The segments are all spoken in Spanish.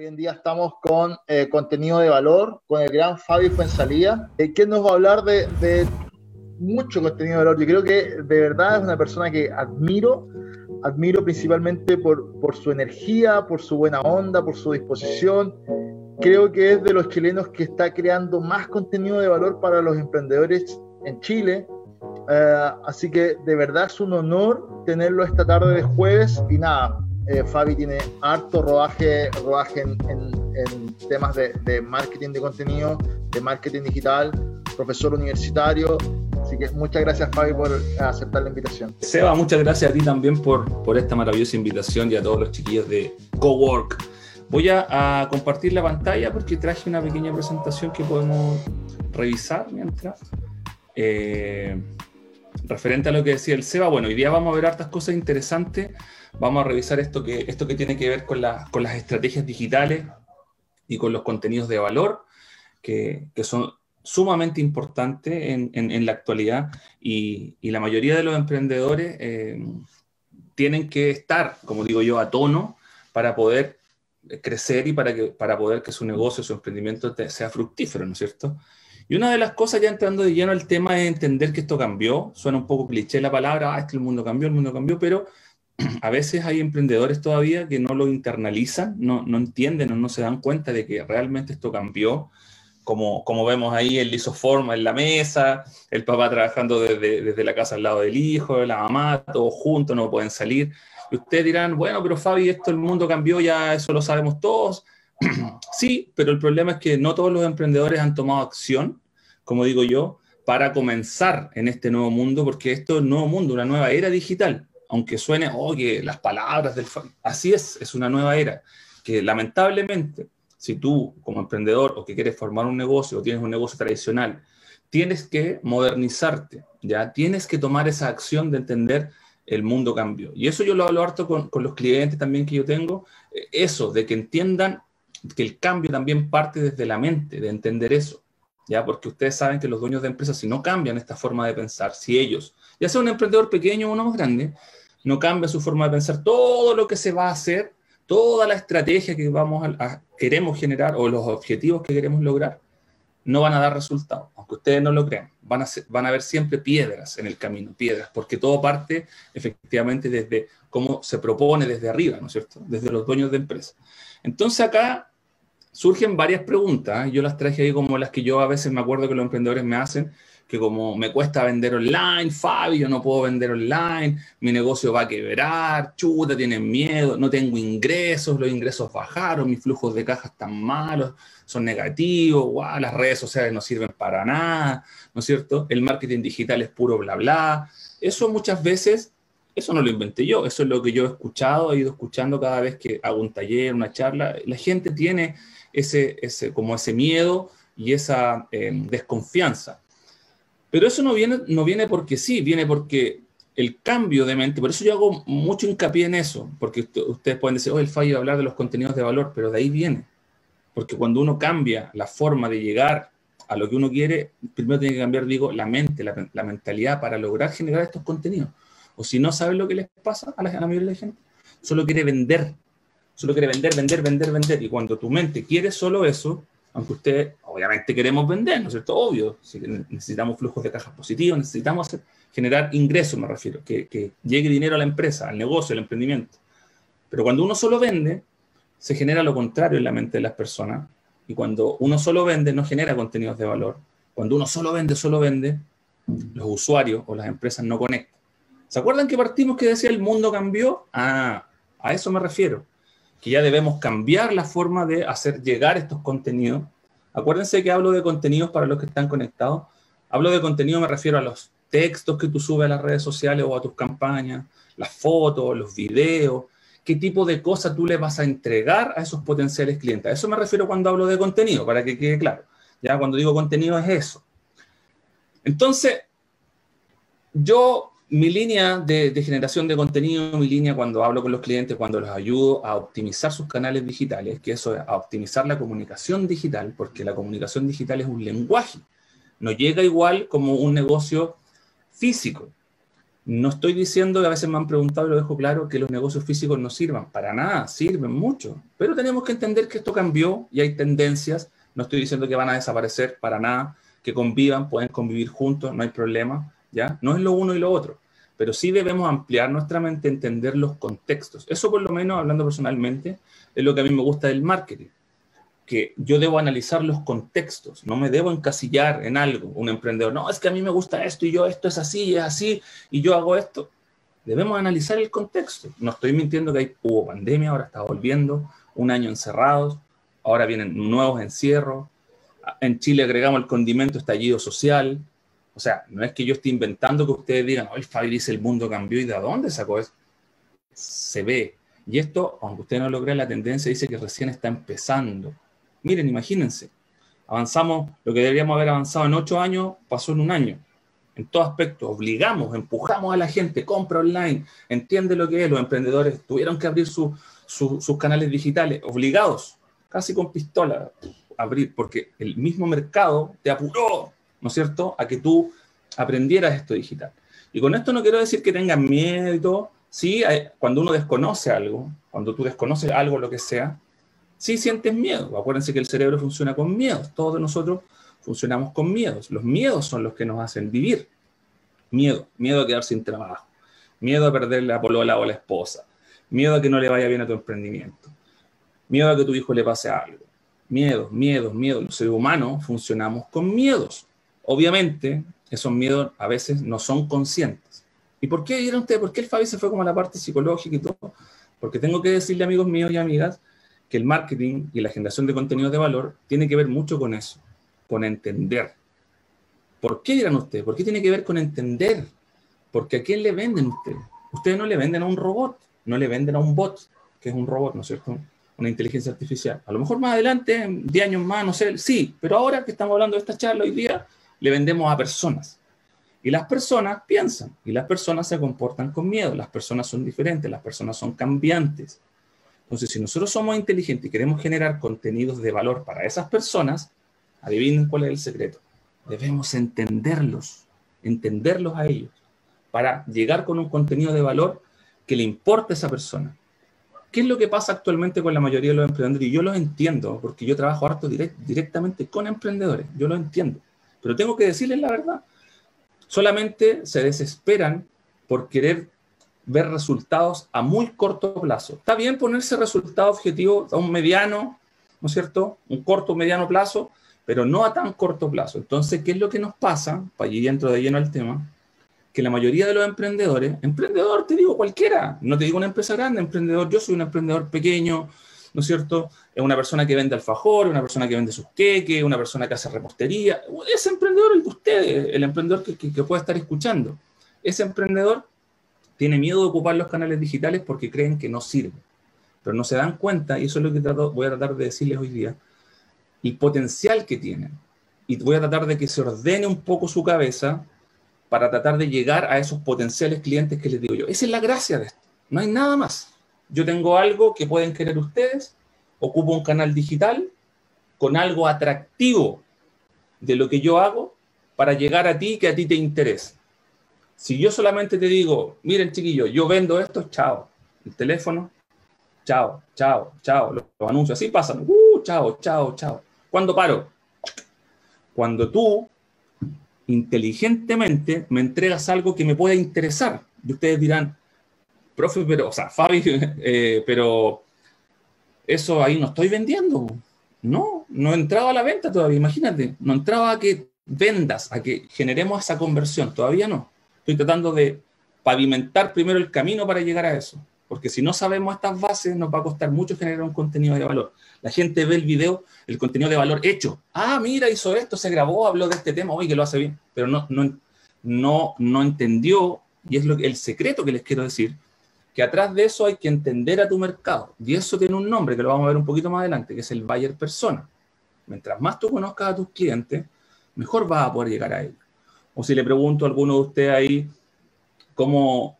Hoy en día estamos con eh, contenido de valor, con el gran Fabi Fuensalía, eh, quien nos va a hablar de, de, mucho contenido de valor. Yo creo que de verdad es una persona que admiro, admiro principalmente por, por su energía, por su buena onda, por su disposición. Creo que es de los chilenos que está creando más contenido de valor para los emprendedores en Chile. Uh, así que de verdad es un honor tenerlo esta tarde de jueves y nada, eh, Fabi tiene harto rodaje, rodaje en, temas de, marketing de contenido, de marketing digital, profesor universitario. Así que muchas gracias Fabi por aceptar la invitación. Seba, muchas gracias a ti también por, esta maravillosa invitación y a todos los chiquillos de Cowork. Voy a, a compartir la pantalla porque traje una pequeña presentación que podemos revisar mientras. Eh, referente a lo que decía el Seba, bueno, hoy día vamos a ver hartas cosas interesantes vamos a revisar esto que, esto que tiene que ver con, la, con las estrategias digitales y con los contenidos de valor, que, que son sumamente importantes en, en, en la actualidad y, y, la mayoría de los emprendedores eh, tienen que estar, como digo yo, a tono para poder crecer y para, que, para poder que su negocio, su emprendimiento te, sea fructífero, ¿no es cierto? Y una de las cosas, ya entrando de lleno al tema, es entender que esto cambió. Suena un poco cliché la palabra, ah, es que el mundo cambió, el mundo cambió, pero a veces hay emprendedores todavía que no lo internalizan, no, no entienden o no se dan cuenta de que realmente esto cambió. Como, como vemos ahí el lisoforma en la mesa, el papá trabajando desde, desde la casa al lado del hijo, la mamá, todos juntos, no pueden salir. Y ustedes dirán, bueno, pero Fabi, esto el mundo cambió, ya eso lo sabemos todos. sí, pero el problema es que no todos los emprendedores han tomado acción, como digo yo, para comenzar en este nuevo mundo, porque esto es un nuevo mundo, una nueva era digital aunque suene, oye, las palabras del... Así es, es una nueva era, que lamentablemente, si tú como emprendedor o que quieres formar un negocio o tienes un negocio tradicional, tienes que modernizarte, ya tienes que tomar esa acción de entender el mundo cambió. Y eso yo lo hablo harto con, con los clientes también que yo tengo, eh, eso, de que entiendan que el cambio también parte desde la mente, de entender eso. ¿Ya? Porque ustedes saben que los dueños de empresas, si no cambian esta forma de pensar, si ellos, ya sea un emprendedor pequeño o uno más grande, no cambia su forma de pensar, todo lo que se va a hacer, toda la estrategia que vamos a, queremos generar o los objetivos que queremos lograr, no van a dar resultados, aunque ustedes no lo crean. Van a, ser, van a haber siempre piedras en el camino, piedras, porque todo parte efectivamente desde cómo se propone desde arriba, ¿no es cierto? Desde los dueños de empresa. Entonces acá surgen varias preguntas, yo las traje ahí como las que yo a veces me acuerdo que los emprendedores me hacen, que como me cuesta vender online, Fabio, no puedo vender online, mi negocio va a quebrar, chuta, tienen miedo, no tengo ingresos, los ingresos bajaron, mis flujos de caja están malos, son negativos, wow, las redes sociales no sirven para nada, ¿no es cierto? El marketing digital es puro bla bla. Eso muchas veces, eso no lo inventé yo, eso es lo que yo he escuchado, he ido escuchando cada vez que hago un taller, una charla, la gente tiene ese, ese como ese miedo y esa eh, desconfianza. Pero eso no viene, no viene porque sí, viene porque el cambio de mente, por eso yo hago mucho hincapié en eso, porque ustedes pueden decir, oh, el fallo de hablar de los contenidos de valor, pero de ahí viene. Porque cuando uno cambia la forma de llegar a lo que uno quiere, primero tiene que cambiar, digo, la mente, la, la mentalidad para lograr generar estos contenidos. O si no saben lo que les pasa a la, a la mayoría de la gente, solo quiere vender, solo quiere vender, vender, vender, vender. Y cuando tu mente quiere solo eso, aunque usted, obviamente queremos vender, ¿no es cierto? Obvio, si necesitamos flujos de cajas positivos, necesitamos hacer, generar ingresos, me refiero, que, que, llegue dinero a la empresa, al negocio, al emprendimiento. Pero cuando uno solo vende, se genera lo contrario en la mente de las personas. Y cuando uno solo vende, no genera contenidos de valor. Cuando uno solo vende, solo vende, los usuarios o las empresas no conectan. ¿Se acuerdan que partimos que decía el mundo cambió? Ah, a eso me refiero que ya debemos cambiar la forma de hacer llegar estos contenidos. Acuérdense que hablo de contenidos para los que están conectados. Hablo de contenido, me refiero a los textos que tú subes a las redes sociales o a tus campañas, las fotos, los videos, qué tipo de cosas tú le vas a entregar a esos potenciales clientes. A eso me refiero cuando hablo de contenido, para que quede claro. Ya cuando digo contenido es eso. Entonces, yo mi línea de, de, generación de contenido, mi línea cuando hablo con los clientes, cuando los ayudo a optimizar sus canales digitales, que eso es a optimizar la comunicación digital, porque la comunicación digital es un lenguaje, no llega igual como un negocio físico. No estoy diciendo, a veces me han preguntado y lo dejo claro, que los negocios físicos no sirvan. Para nada, sirven mucho. Pero tenemos que entender que esto cambió y hay tendencias. No estoy diciendo que van a desaparecer para nada, que convivan, pueden convivir juntos, no hay problema. No es lo uno y lo otro. Pero sí debemos ampliar nuestra mente, entender los contextos. Eso por lo menos, hablando personalmente, es lo que a mí me gusta del marketing que yo debo analizar los contextos, no me debo encasillar en algo. Un emprendedor, no, es que a mí me gusta esto y yo esto es así, es así, y yo hago esto. Debemos analizar el contexto. No estoy mintiendo que hay, hubo pandemia, ahora está volviendo, un año encerrados, ahora vienen nuevos encierros. En Chile agregamos el condimento estallido social. O sea, no es que yo esté inventando que ustedes digan, hoy Fabi dice el mundo cambió y de dónde sacó eso. Se ve. Y esto, aunque usted no lo crea, la tendencia dice que recién está empezando Miren, imagínense, avanzamos, lo que deberíamos haber avanzado en ocho años, pasó en un año. En todo aspecto, obligamos, empujamos a la gente, compra online, entiende lo que es, los emprendedores tuvieron que abrir sus canales digitales, obligados, casi con pistola, abrir, porque el mismo mercado te apuró, ¿no es cierto?, a que tú aprendieras esto digital. Y con esto no quiero decir que tengan miedo, sí, cuando uno desconoce algo, cuando tú desconoces algo, lo que sea, sí sientes miedo. Acuérdense que el cerebro funciona con miedos. Todos nosotros funcionamos con miedos. Los miedos son los que nos hacen vivir. Miedo, miedo a quedar sin trabajo, miedo a perder la polola o la esposa, miedo a que no le vaya bien a tu emprendimiento, miedo a que tu hijo le pase algo. Miedos, miedos, miedos. Los seres humanos funcionamos con miedos. Obviamente, esos miedos a veces no son conscientes. ¿Y por qué vieron ustedes? ¿Por qué el Fabi se fue como a la parte psicológica y todo? Porque tengo que decirle, amigos míos y amigas, que el marketing y la generación de contenido de valor tiene que ver mucho con eso, con entender. ¿Por qué dirán ustedes? ¿Por qué tiene que ver con entender? Porque a quién le venden ustedes? Ustedes no le venden a un robot, no le venden a un bot, que es un robot, ¿no es cierto? Una inteligencia artificial. A lo mejor más adelante, 10 años más, no sé, sí, pero ahora que estamos hablando de esta charla hoy día, le vendemos a personas. Y las personas piensan, y las personas se comportan con miedo, las personas son diferentes, las personas son cambiantes. Entonces, si nosotros somos inteligentes y queremos generar contenidos de valor para esas personas, adivinen cuál es el secreto. Debemos entenderlos, entenderlos a ellos, para llegar con un contenido de valor que le importe a esa persona. ¿Qué es lo que pasa actualmente con la mayoría de los emprendedores? Y yo lo entiendo, porque yo trabajo harto directamente con emprendedores, yo lo entiendo. Pero tengo que decirles la verdad. Solamente se desesperan por querer ver resultados a muy corto plazo. Está bien ponerse resultado objetivo a un mediano, ¿no es cierto? Un corto, mediano plazo, pero no a tan corto plazo. Entonces, ¿qué es lo que nos pasa? Para allí dentro de lleno al tema, que la mayoría de los emprendedores, emprendedor te digo cualquiera, no te digo una empresa grande, emprendedor, yo soy un emprendedor pequeño, ¿no es cierto? Es una persona que vende alfajor, una persona que vende sus queques, una persona que hace repostería. Ese emprendedor el de ustedes, el emprendedor que, que puede estar escuchando. Ese emprendedor tiene miedo de ocupar los canales digitales porque creen que no sirven. Pero no se dan cuenta, y eso es lo que voy a tratar de decirles hoy día, el potencial que tienen. Y voy a tratar de que se ordene un poco su cabeza para tratar de llegar a esos potenciales clientes que les digo yo. Esa es la gracia de esto. No hay nada más. Yo tengo algo que pueden querer ustedes, ocupo un canal digital con algo atractivo de lo que yo hago para llegar a ti que a ti te interesa. Si yo solamente te digo, miren chiquillo, yo vendo esto, chao. El teléfono, chao, chao, chao. Los, anuncios así pasan, uh, chao, chao, chao. ¿Cuándo paro? Cuando tú inteligentemente me entregas algo que me pueda interesar. Y ustedes dirán, profe, pero, o sea, Fabi, eh, pero eso ahí no estoy vendiendo. No, no entraba a la venta todavía, imagínate. No entraba a que vendas, a que generemos esa conversión, todavía no. Estoy tratando de pavimentar primero el camino para llegar a eso. Porque si no sabemos estas bases, nos va a costar mucho generar un contenido de valor. La gente ve el video, el contenido de valor hecho. Ah, mira, hizo esto, se grabó, habló de este tema, hoy que lo hace bien. Pero no, no, no, no entendió, y es lo, el secreto que les quiero decir, que atrás de eso hay que entender a tu mercado. Y eso tiene un nombre que lo vamos a ver un poquito más adelante, que es el buyer persona. Mientras más tú conozcas a tus clientes, mejor vas a poder llegar a ellos. O si le pregunto a alguno de ustedes ahí cómo,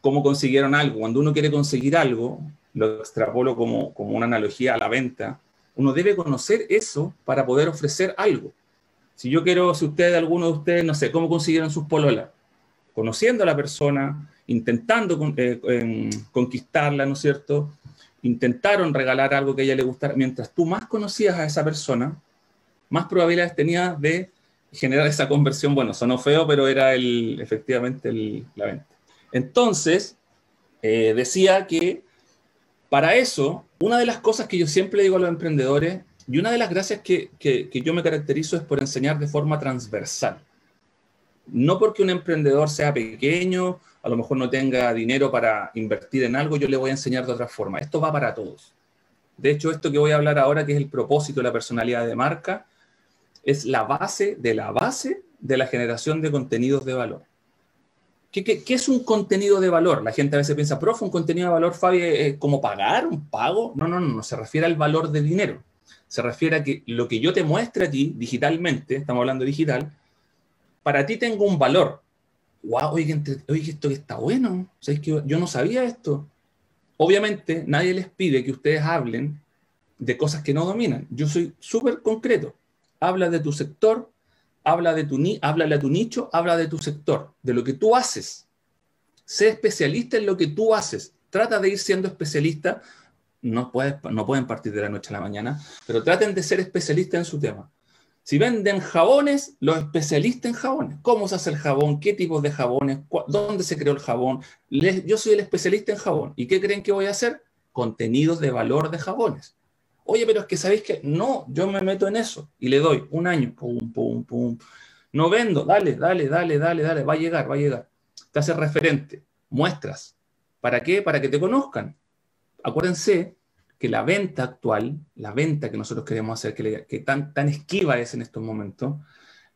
cómo consiguieron algo. Cuando uno quiere conseguir algo, lo extrapolo como, como una analogía a la venta, uno debe conocer eso para poder ofrecer algo. Si yo quiero, si ustedes, alguno de ustedes, no sé, cómo consiguieron sus pololas, conociendo a la persona, intentando eh, conquistarla, ¿no es cierto? Intentaron regalar algo que a ella le gustara. Mientras tú más conocías a esa persona, más probabilidades tenías de generar esa conversión. Bueno, sonó feo, pero era el, efectivamente el, la venta. Entonces, eh, decía que para eso, una de las cosas que yo siempre digo a los emprendedores, y una de las gracias que yo me caracterizo es por enseñar de forma transversal. No porque un emprendedor sea pequeño, a lo mejor no tenga dinero para invertir en algo, yo le voy a enseñar de otra forma. Esto va para todos. De hecho, esto que voy a hablar ahora, que es el propósito de la personalidad de marca, es la base de la base de la generación de contenidos de valor. ¿Qué, es un contenido de valor? La gente a veces piensa, profe, un contenido de valor, Fabi, ¿es como pagar un pago? No, no, no, no, se refiere al valor de dinero. Se refiere a que lo que yo te muestre a ti digitalmente, estamos hablando digital, para ti tengo un valor. Wow, oye, oye esto que está bueno. O que yo no sabía esto. Obviamente, nadie les pide que ustedes hablen de cosas que no dominan. Yo soy súper concreto habla de tu sector, habla de tu háblale a tu nicho, habla de tu sector, de lo que tú haces. Sé especialista en lo que tú haces. Trata de ir siendo especialista. No, puedes, no pueden partir de la noche a la mañana, pero traten de ser especialistas en su tema. Si venden jabones, los especialistas en jabones. ¿Cómo se hace el jabón? ¿Qué tipos de jabones? ¿Dónde se creó el jabón? yo soy el especialista en jabón. ¿Y qué creen que voy a hacer? Contenidos de valor de jabones. Oye, pero es que sabéis que no, yo me meto en eso y le doy un año, pum, pum, pum. No vendo, dale, dale, dale, dale, dale, va a llegar, va a llegar. Te hace referente, muestras. ¿Para qué? Para que te conozcan. Acuérdense que la venta actual, la venta que nosotros queremos hacer, que, tan, tan esquiva es en estos momentos,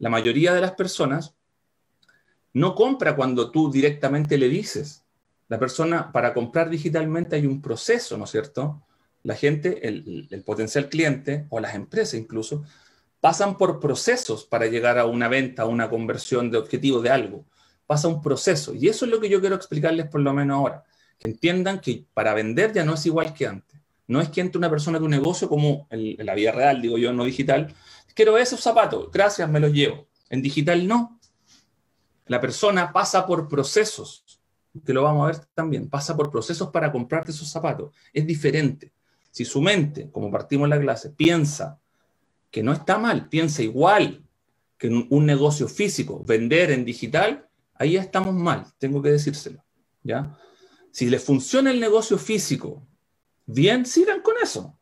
la mayoría de las personas no compra cuando tú directamente le dices. La persona, para comprar digitalmente hay un proceso, ¿no es cierto? la gente, el, potencial cliente o las empresas incluso, pasan por procesos para llegar a una venta, a una conversión de objetivo de algo. Pasa un proceso. Y eso es lo que yo quiero explicarles por lo menos ahora. Que entiendan que para vender ya no es igual que antes. No es que entre una persona de un negocio como en, la vida real, digo yo, no digital. Quiero esos zapatos, gracias, me los llevo. En digital no. La persona pasa por procesos, que lo vamos a ver también, pasa por procesos para comprarte esos zapatos. Es diferente. Si su mente, como partimos en la clase, piensa que no está mal, piensa igual que un negocio físico, vender en digital, ahí estamos mal, tengo que decírselo. ¿ya? Si les funciona el negocio físico, bien, sigan con eso.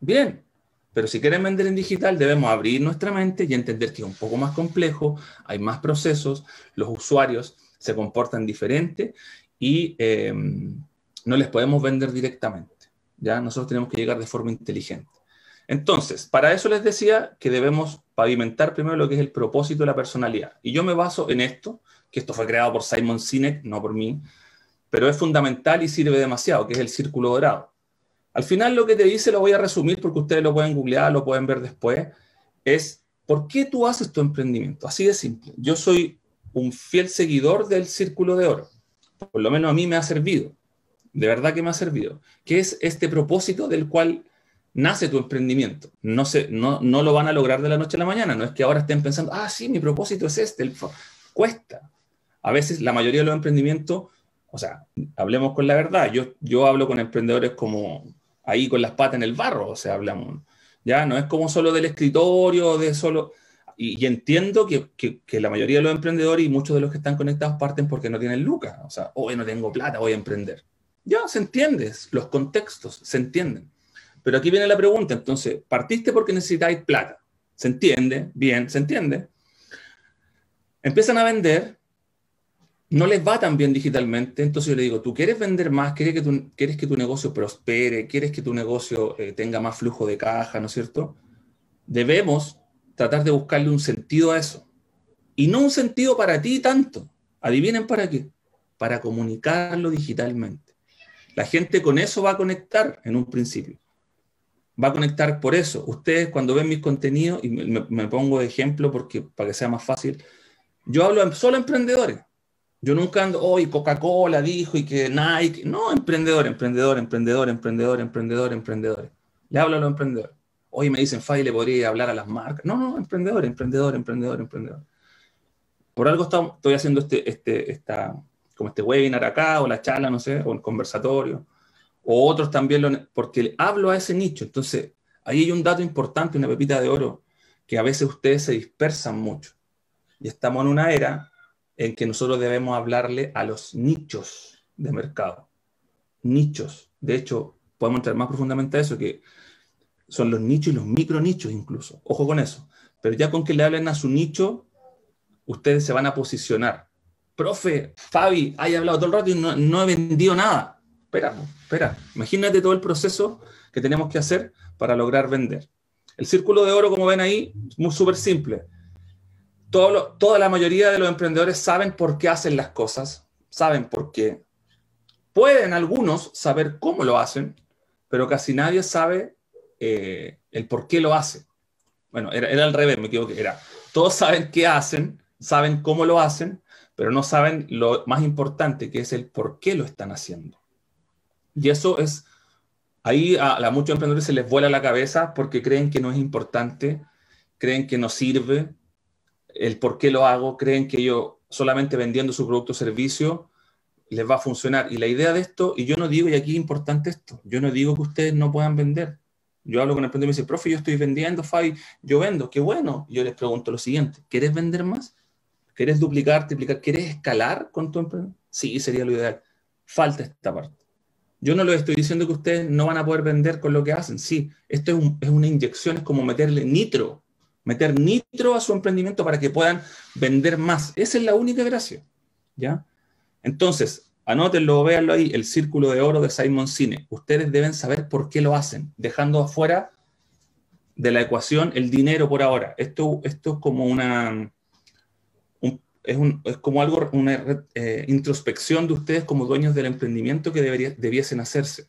Bien. Pero si quieren vender en digital, debemos abrir nuestra mente y entender que es un poco más complejo, hay más procesos, los usuarios se comportan diferente y eh, no les podemos vender directamente. ¿ya? Nosotros tenemos que llegar de forma inteligente. Entonces, para eso les decía que debemos pavimentar primero lo que es el propósito de la personalidad. Y yo me baso en esto, que esto fue creado por Simon Sinek, no por mí, pero es fundamental y sirve demasiado, que es el círculo dorado. Al final lo que te dice, lo voy a resumir porque ustedes lo pueden googlear, lo pueden ver después, es ¿por qué tú haces tu emprendimiento? Así de simple. Yo soy un fiel seguidor del círculo de oro. Por lo menos a mí me ha servido de verdad que me ha servido, que es este propósito del cual nace tu emprendimiento. No, se, no, no lo van a lograr de la noche a la mañana, no es que ahora estén pensando, ah, sí, mi propósito es este, cuesta. A veces la mayoría de los emprendimientos, o sea, hablemos con la verdad, yo, yo hablo con emprendedores como ahí con las patas en el barro, o sea, hablamos, ya no es como solo del escritorio, de solo... Y, entiendo que, que, que, la mayoría de los emprendedores y muchos de los que están conectados parten porque no tienen lucas, o sea, hoy no tengo plata, voy a emprender. Ya, se entiende, los contextos se entienden. Pero aquí viene la pregunta, entonces, partiste porque necesitáis plata. ¿Se entiende? Bien, se entiende. Empiezan a vender, no les va tan bien digitalmente, entonces yo le digo, ¿tú quieres vender más? ¿Quieres que tu, quieres que tu negocio prospere? ¿Quieres que tu negocio eh, tenga más flujo de caja? ¿No es cierto? Debemos tratar de buscarle un sentido a eso. Y no un sentido para ti tanto. Adivinen para qué. Para comunicarlo digitalmente. La gente con eso va a conectar en un principio. Va a conectar por eso. Ustedes cuando ven mis contenidos, y me, pongo de ejemplo porque, para que sea más fácil, yo hablo solo emprendedores. Yo nunca ando, hoy Coca-Cola dijo y que Nike. No, emprendedor, emprendedor, emprendedor, emprendedor, emprendedor, emprendedor. Le hablo a los emprendedores. Hoy me dicen, Fay, le podría hablar a las marcas. No, no, emprendedor, emprendedor, emprendedor, emprendedor. Por algo estoy haciendo este, este, esta, como este webinar acá, o la charla, no sé, o el conversatorio, o otros también, porque hablo a ese nicho. Entonces, ahí hay un dato importante, una pepita de oro, que a veces ustedes se dispersan mucho. Y estamos en una era en que nosotros debemos hablarle a los nichos de mercado. Nichos. De hecho, podemos entrar más profundamente a eso, que son los nichos y los micro nichos incluso. Ojo con eso. Pero ya con que le hablen a su nicho, ustedes se van a posicionar. Profe, Fabi, hay hablado todo el rato y no, he vendido nada. Espera, espera. Imagínate todo el proceso que tenemos que hacer para lograr vender. El círculo de oro, como ven ahí, muy súper simple. Toda la mayoría de los emprendedores saben por qué hacen las cosas, saben por qué. Pueden algunos saber cómo lo hacen, pero casi nadie sabe eh, el por qué lo hace. Bueno, era, era al revés, me equivoqué. Era, todos saben qué hacen, saben cómo lo hacen, pero no saben lo más importante, que es el por qué lo están haciendo. Y eso es, ahí a, a muchos emprendedores se les vuela la cabeza porque creen que no es importante, creen que no sirve, el por qué lo hago, creen que yo solamente vendiendo su producto o servicio les va a funcionar. Y la idea de esto, y yo no digo, y aquí es importante esto, yo no digo que ustedes no puedan vender. Yo hablo con el emprendedor y me dice, profe, yo estoy vendiendo, Fabi, yo vendo, qué bueno. yo les pregunto lo siguiente, ¿quieres vender más? ¿Quieres duplicar, triplicar? ¿Quieres escalar con tu empresa? Sí, sería lo ideal. Falta esta parte. Yo no les estoy diciendo que ustedes no van a poder vender con lo que hacen. Sí, esto es, es una inyección, es como meterle nitro, meter nitro a su emprendimiento para que puedan vender más. Esa es la única gracia. ¿Ya? Entonces, anótenlo, véanlo ahí, el círculo de oro de Simon Sinek. Ustedes deben saber por qué lo hacen, dejando afuera de la ecuación el dinero por ahora. Esto, esto es como una... es, como algo, una eh, introspección de ustedes como dueños del emprendimiento que debería, debiesen hacerse.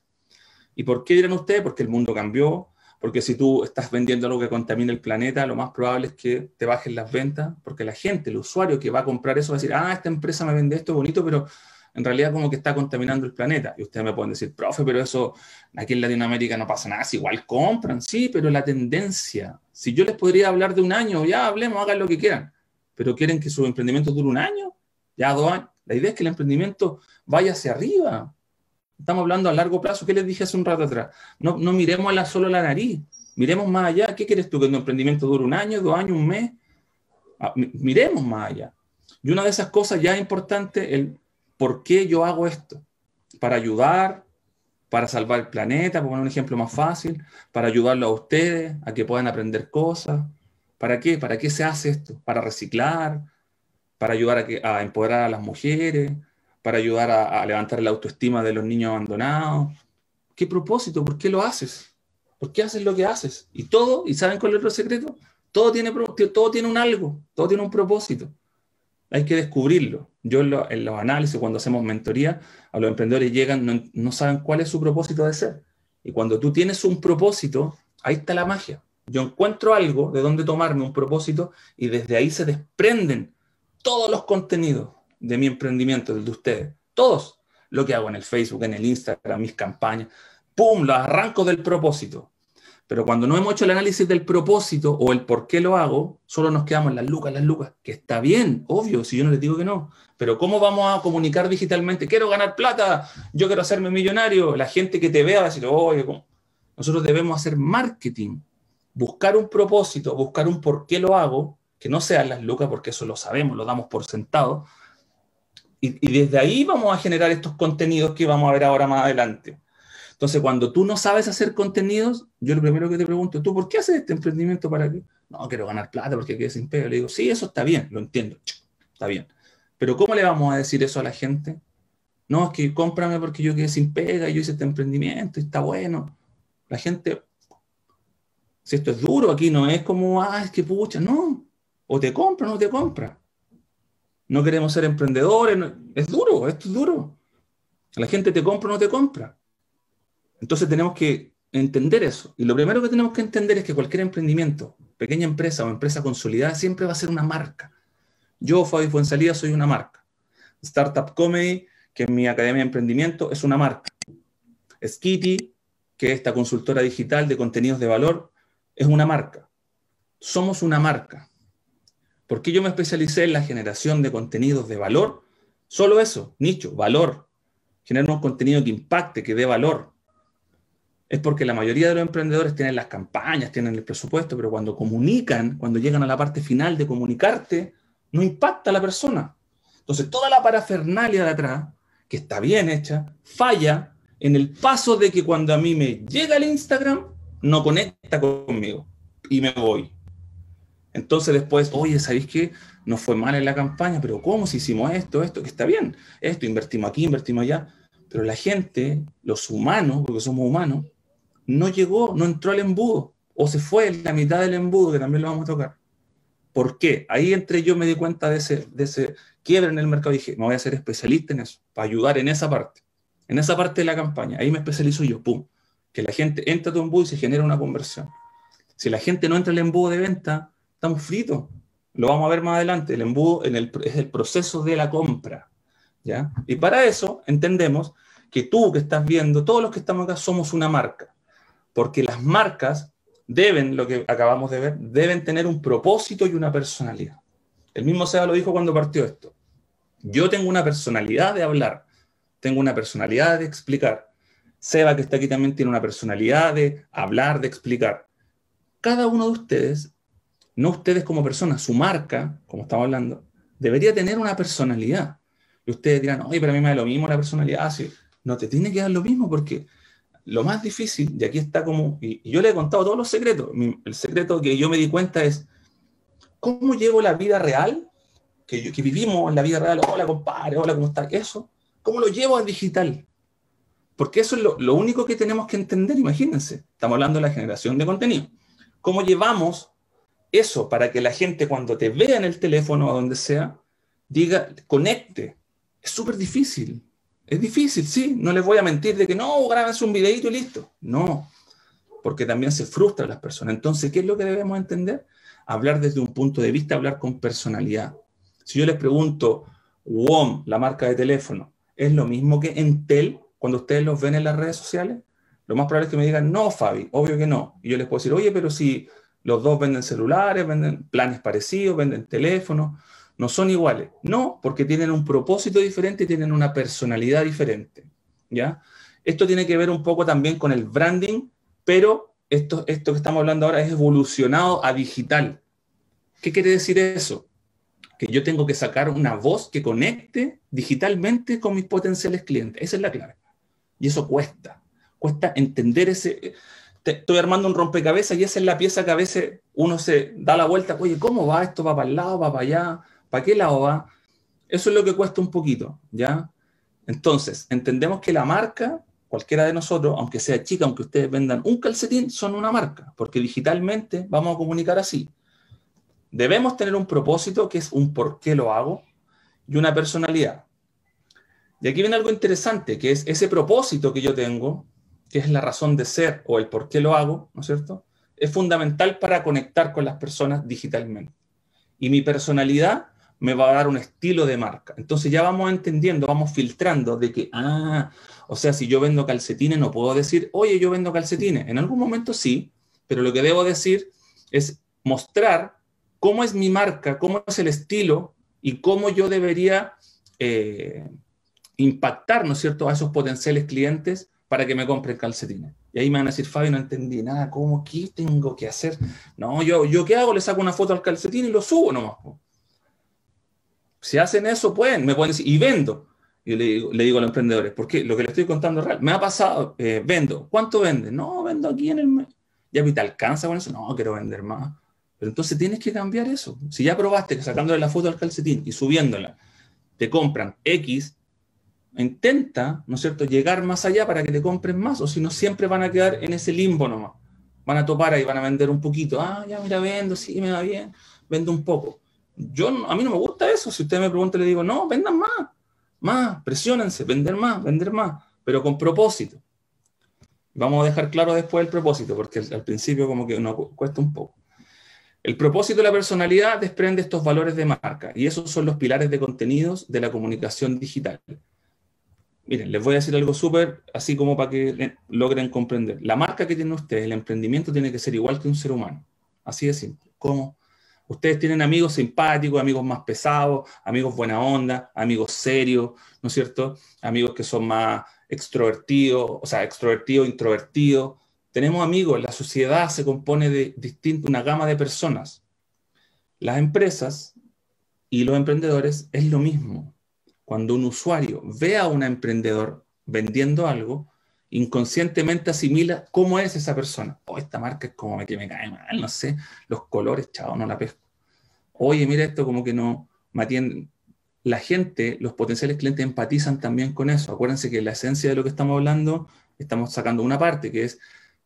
¿Y por qué dirán ustedes? Porque el mundo cambió, porque si tú estás vendiendo algo que contamina el planeta, lo más probable es que te bajen las ventas, porque la gente, el usuario que va a comprar eso va a decir, ah, esta empresa me vende esto bonito, pero en realidad como que está contaminando el planeta. Y ustedes me pueden decir, profe, pero eso aquí en Latinoamérica no pasa nada, igual compran, sí, pero la tendencia, si yo les podría hablar de un año, ya hablemos, hagan lo que quieran, pero quieren que su emprendimiento dure un año, ya dos años. La idea es que el emprendimiento vaya hacia arriba, Estamos hablando a largo plazo. ¿Qué les dije hace un rato atrás? No, no miremos la, solo la nariz. Miremos más allá. ¿Qué quieres tú? ¿Que tu emprendimiento dure un año, dos años, un mes? Ah, miremos más allá. Y una de esas cosas ya es importante, el por qué yo hago esto. Para ayudar, para salvar el planeta, por poner un ejemplo más fácil, para ayudarlo a ustedes, a que puedan aprender cosas. ¿Para qué? ¿Para qué se hace esto? Para reciclar, para ayudar a, que, a empoderar a las mujeres, para ayudar a, levantar la autoestima de los niños abandonados. ¿Qué propósito? ¿Por qué lo haces? ¿Por qué haces lo que haces? Y todo, ¿y saben cuál es el secreto? Todo tiene, todo tiene un algo, todo tiene un propósito. Hay que descubrirlo. Yo en, los análisis, cuando hacemos mentoría, a los emprendedores llegan, no, no saben cuál es su propósito de ser. Y cuando tú tienes un propósito, ahí está la magia. Yo encuentro algo de donde tomarme un propósito y desde ahí se desprenden todos los contenidos de mi emprendimiento, del de ustedes. Todos. Lo que hago en el Facebook, en el Instagram, mis campañas. ¡Pum! Lo arranco del propósito. Pero cuando no hemos hecho el análisis del propósito o el por qué lo hago, solo nos quedamos en las lucas, las lucas, que está bien, obvio, si yo no les digo que no. Pero ¿cómo vamos a comunicar digitalmente? Quiero ganar plata, yo quiero hacerme millonario. La gente que te vea va a decir, oye, nosotros debemos hacer marketing, buscar un propósito, buscar un por qué lo hago, que no sean las lucas, porque eso lo sabemos, lo damos por sentado, y, desde ahí vamos a generar estos contenidos que vamos a ver ahora más adelante. Entonces, cuando tú no sabes hacer contenidos, yo lo primero que te pregunto, ¿tú por qué haces este emprendimiento para qué? No, quiero ganar plata porque quedé sin pega. Le digo, sí, eso está bien, lo entiendo, está bien. Pero ¿cómo le vamos a decir eso a la gente? No, es que cómprame porque yo quedé sin pega yo hice este emprendimiento y está bueno. La gente, si esto es duro aquí, no es como, ah, es que pucha, no. O te compra o no te compra no queremos ser emprendedores. es duro, esto es duro. La gente te compra o no te compra. Entonces tenemos que entender eso. Y lo primero que tenemos que entender es que cualquier emprendimiento, pequeña empresa o empresa consolidada, siempre va a ser una marca. Yo, Fabi Fuensalida, soy una marca. Startup Comedy, que es mi academia de emprendimiento, es una marca. Skitty, que es esta consultora digital de contenidos de valor, es una marca. Somos una marca. ¿Por qué yo me especialicé en la generación de contenidos de valor? Solo eso, nicho, valor. Generar un contenido que impacte, que dé valor. Es porque la mayoría de los emprendedores tienen las campañas, tienen el presupuesto, pero cuando comunican, cuando llegan a la parte final de comunicarte, no impacta a la persona. Entonces, toda la parafernalia de atrás, que está bien hecha, falla en el paso de que cuando a mí me llega el Instagram, no conecta conmigo y me voy. Entonces después, oye, ¿sabéis qué? Nos fue mal en la campaña, pero ¿cómo si hicimos esto, esto? Que está bien, esto, invertimos aquí, invertimos allá. Pero la gente, los humanos, porque somos humanos, no llegó, no entró al embudo, o se fue en la mitad del embudo, que también lo vamos a tocar. ¿Por qué? Ahí entre yo me di cuenta de ese, de ese quiebre en el mercado y dije, me voy a ser especialista en eso, para ayudar en esa parte, en esa parte de la campaña. Ahí me especializo yo, pum, que la gente entra a tu embudo y se genera una conversión. Si la gente no entra al embudo de venta, estamos fritos. Lo vamos a ver más adelante. El embudo en el, es el proceso de la compra. ¿ya? Y para eso entendemos que tú que estás viendo, todos los que estamos acá, somos una marca. Porque las marcas deben, lo que acabamos de ver, deben tener un propósito y una personalidad. El mismo Seba lo dijo cuando partió esto. Yo tengo una personalidad de hablar, tengo una personalidad de explicar. Seba, que está aquí, también tiene una personalidad de hablar, de explicar. Cada uno de ustedes no ustedes como personas, su marca, como estamos hablando, debería tener una personalidad. Y ustedes dirán, oye, pero a mí me da lo mismo la personalidad. Sí, no te tiene que dar lo mismo porque lo más difícil, y aquí está como, y, yo le he contado todos los secretos, el secreto que yo me di cuenta es, ¿cómo llevo la vida real? Que, que vivimos en la vida real, hola compadre, hola, ¿cómo está? Eso, ¿cómo lo llevo al digital? Porque eso es lo, lo único que tenemos que entender, imagínense, estamos hablando de la generación de contenido. ¿Cómo llevamos eso para que la gente cuando te vea en el teléfono o donde sea, diga, conecte. Es súper difícil. Es difícil, sí. No les voy a mentir de que no, grábense un videito y listo. No, porque también se frustran las personas. Entonces, ¿qué es lo que debemos entender? Hablar desde un punto de vista, hablar con personalidad. Si yo les pregunto, WOM, la marca de teléfono, ¿es lo mismo que Entel cuando ustedes los ven en las redes sociales? Lo más probable es que me digan, no, Fabi, obvio que no. Y yo les puedo decir, oye, pero si los dos venden celulares, venden planes parecidos, venden teléfonos, no son iguales. No, porque tienen un propósito diferente y tienen una personalidad diferente. ¿ya? Esto tiene que ver un poco también con el branding, pero esto, esto que estamos hablando ahora es evolucionado a digital. ¿Qué quiere decir eso? Que yo tengo que sacar una voz que conecte digitalmente con mis potenciales clientes. Esa es la clave. Y eso cuesta. Cuesta entender ese estoy armando un rompecabezas y esa es la pieza que a veces uno se da la vuelta, oye, ¿cómo va? ¿Esto va para el lado, va para allá? ¿Para qué lado va? Eso es lo que cuesta un poquito, ¿ya? Entonces, entendemos que la marca, cualquiera de nosotros, aunque sea chica, aunque ustedes vendan un calcetín, son una marca, porque digitalmente vamos a comunicar así. Debemos tener un propósito que es un por qué lo hago y una personalidad. Y aquí viene algo interesante, que es ese propósito que yo tengo, que es la razón de ser o el por qué lo hago, ¿no es cierto? Es fundamental para conectar con las personas digitalmente. Y mi personalidad me va a dar un estilo de marca. Entonces ya vamos entendiendo, vamos filtrando de que, ah, o sea, si yo vendo calcetines, no puedo decir, oye, yo vendo calcetines. En algún momento sí, pero lo que debo decir es mostrar cómo es mi marca, cómo es el estilo y cómo yo debería eh, impactar, ¿no es cierto?, a esos potenciales clientes para que me compren calcetines. Y ahí me van a decir, Fabio, no entendí nada, ¿cómo? ¿Qué tengo que hacer? No, yo, ¿yo qué hago? Le saco una foto al calcetín y lo subo nomás. Si hacen eso, pueden, me pueden decir, y vendo. Y le digo, le digo a los emprendedores, porque lo que le estoy contando es real. Me ha pasado, eh, vendo. ¿Cuánto vende? No, vendo aquí en el mes. ¿Ya te alcanza con eso? No, quiero vender más. Pero entonces tienes que cambiar eso. Si ya probaste que sacándole la foto al calcetín y subiéndola, te compran X, intenta, ¿no es cierto?, llegar más allá para que te compren más, o si no, siempre van a quedar en ese limbo nomás. Van a topar ahí, van a vender un poquito. Ah, ya, mira, vendo, sí, me va bien, vendo un poco. Yo, a mí no me gusta eso. Si usted me pregunta, le digo, no, vendan más, más, presiónense, vender más, vender más, pero con propósito. Vamos a dejar claro después el propósito, porque al principio como que nos cuesta un poco. El propósito de la personalidad desprende estos valores de marca y esos son los pilares de contenidos de la comunicación digital. Miren, les voy a decir algo súper, así como para que logren comprender. La marca que tiene usted, el emprendimiento, tiene que ser igual que un ser humano. Así de simple. ¿Cómo? Ustedes tienen amigos simpáticos, amigos más pesados, amigos buena onda, amigos serios, ¿no es cierto? Amigos que son más extrovertidos, o sea, extrovertidos, introvertidos. Tenemos amigos, la sociedad se compone de distinta, una gama de personas. Las empresas y los emprendedores es lo mismo. Cuando un usuario ve a un emprendedor vendiendo algo, inconscientemente asimila cómo es esa persona. Oh, esta marca es como que me cae mal, no sé, los colores, chao, no la pesco. Oye, mira esto como que no me atienden. La gente, los potenciales clientes empatizan también con eso. Acuérdense que la esencia de lo que estamos hablando, estamos sacando una parte, que es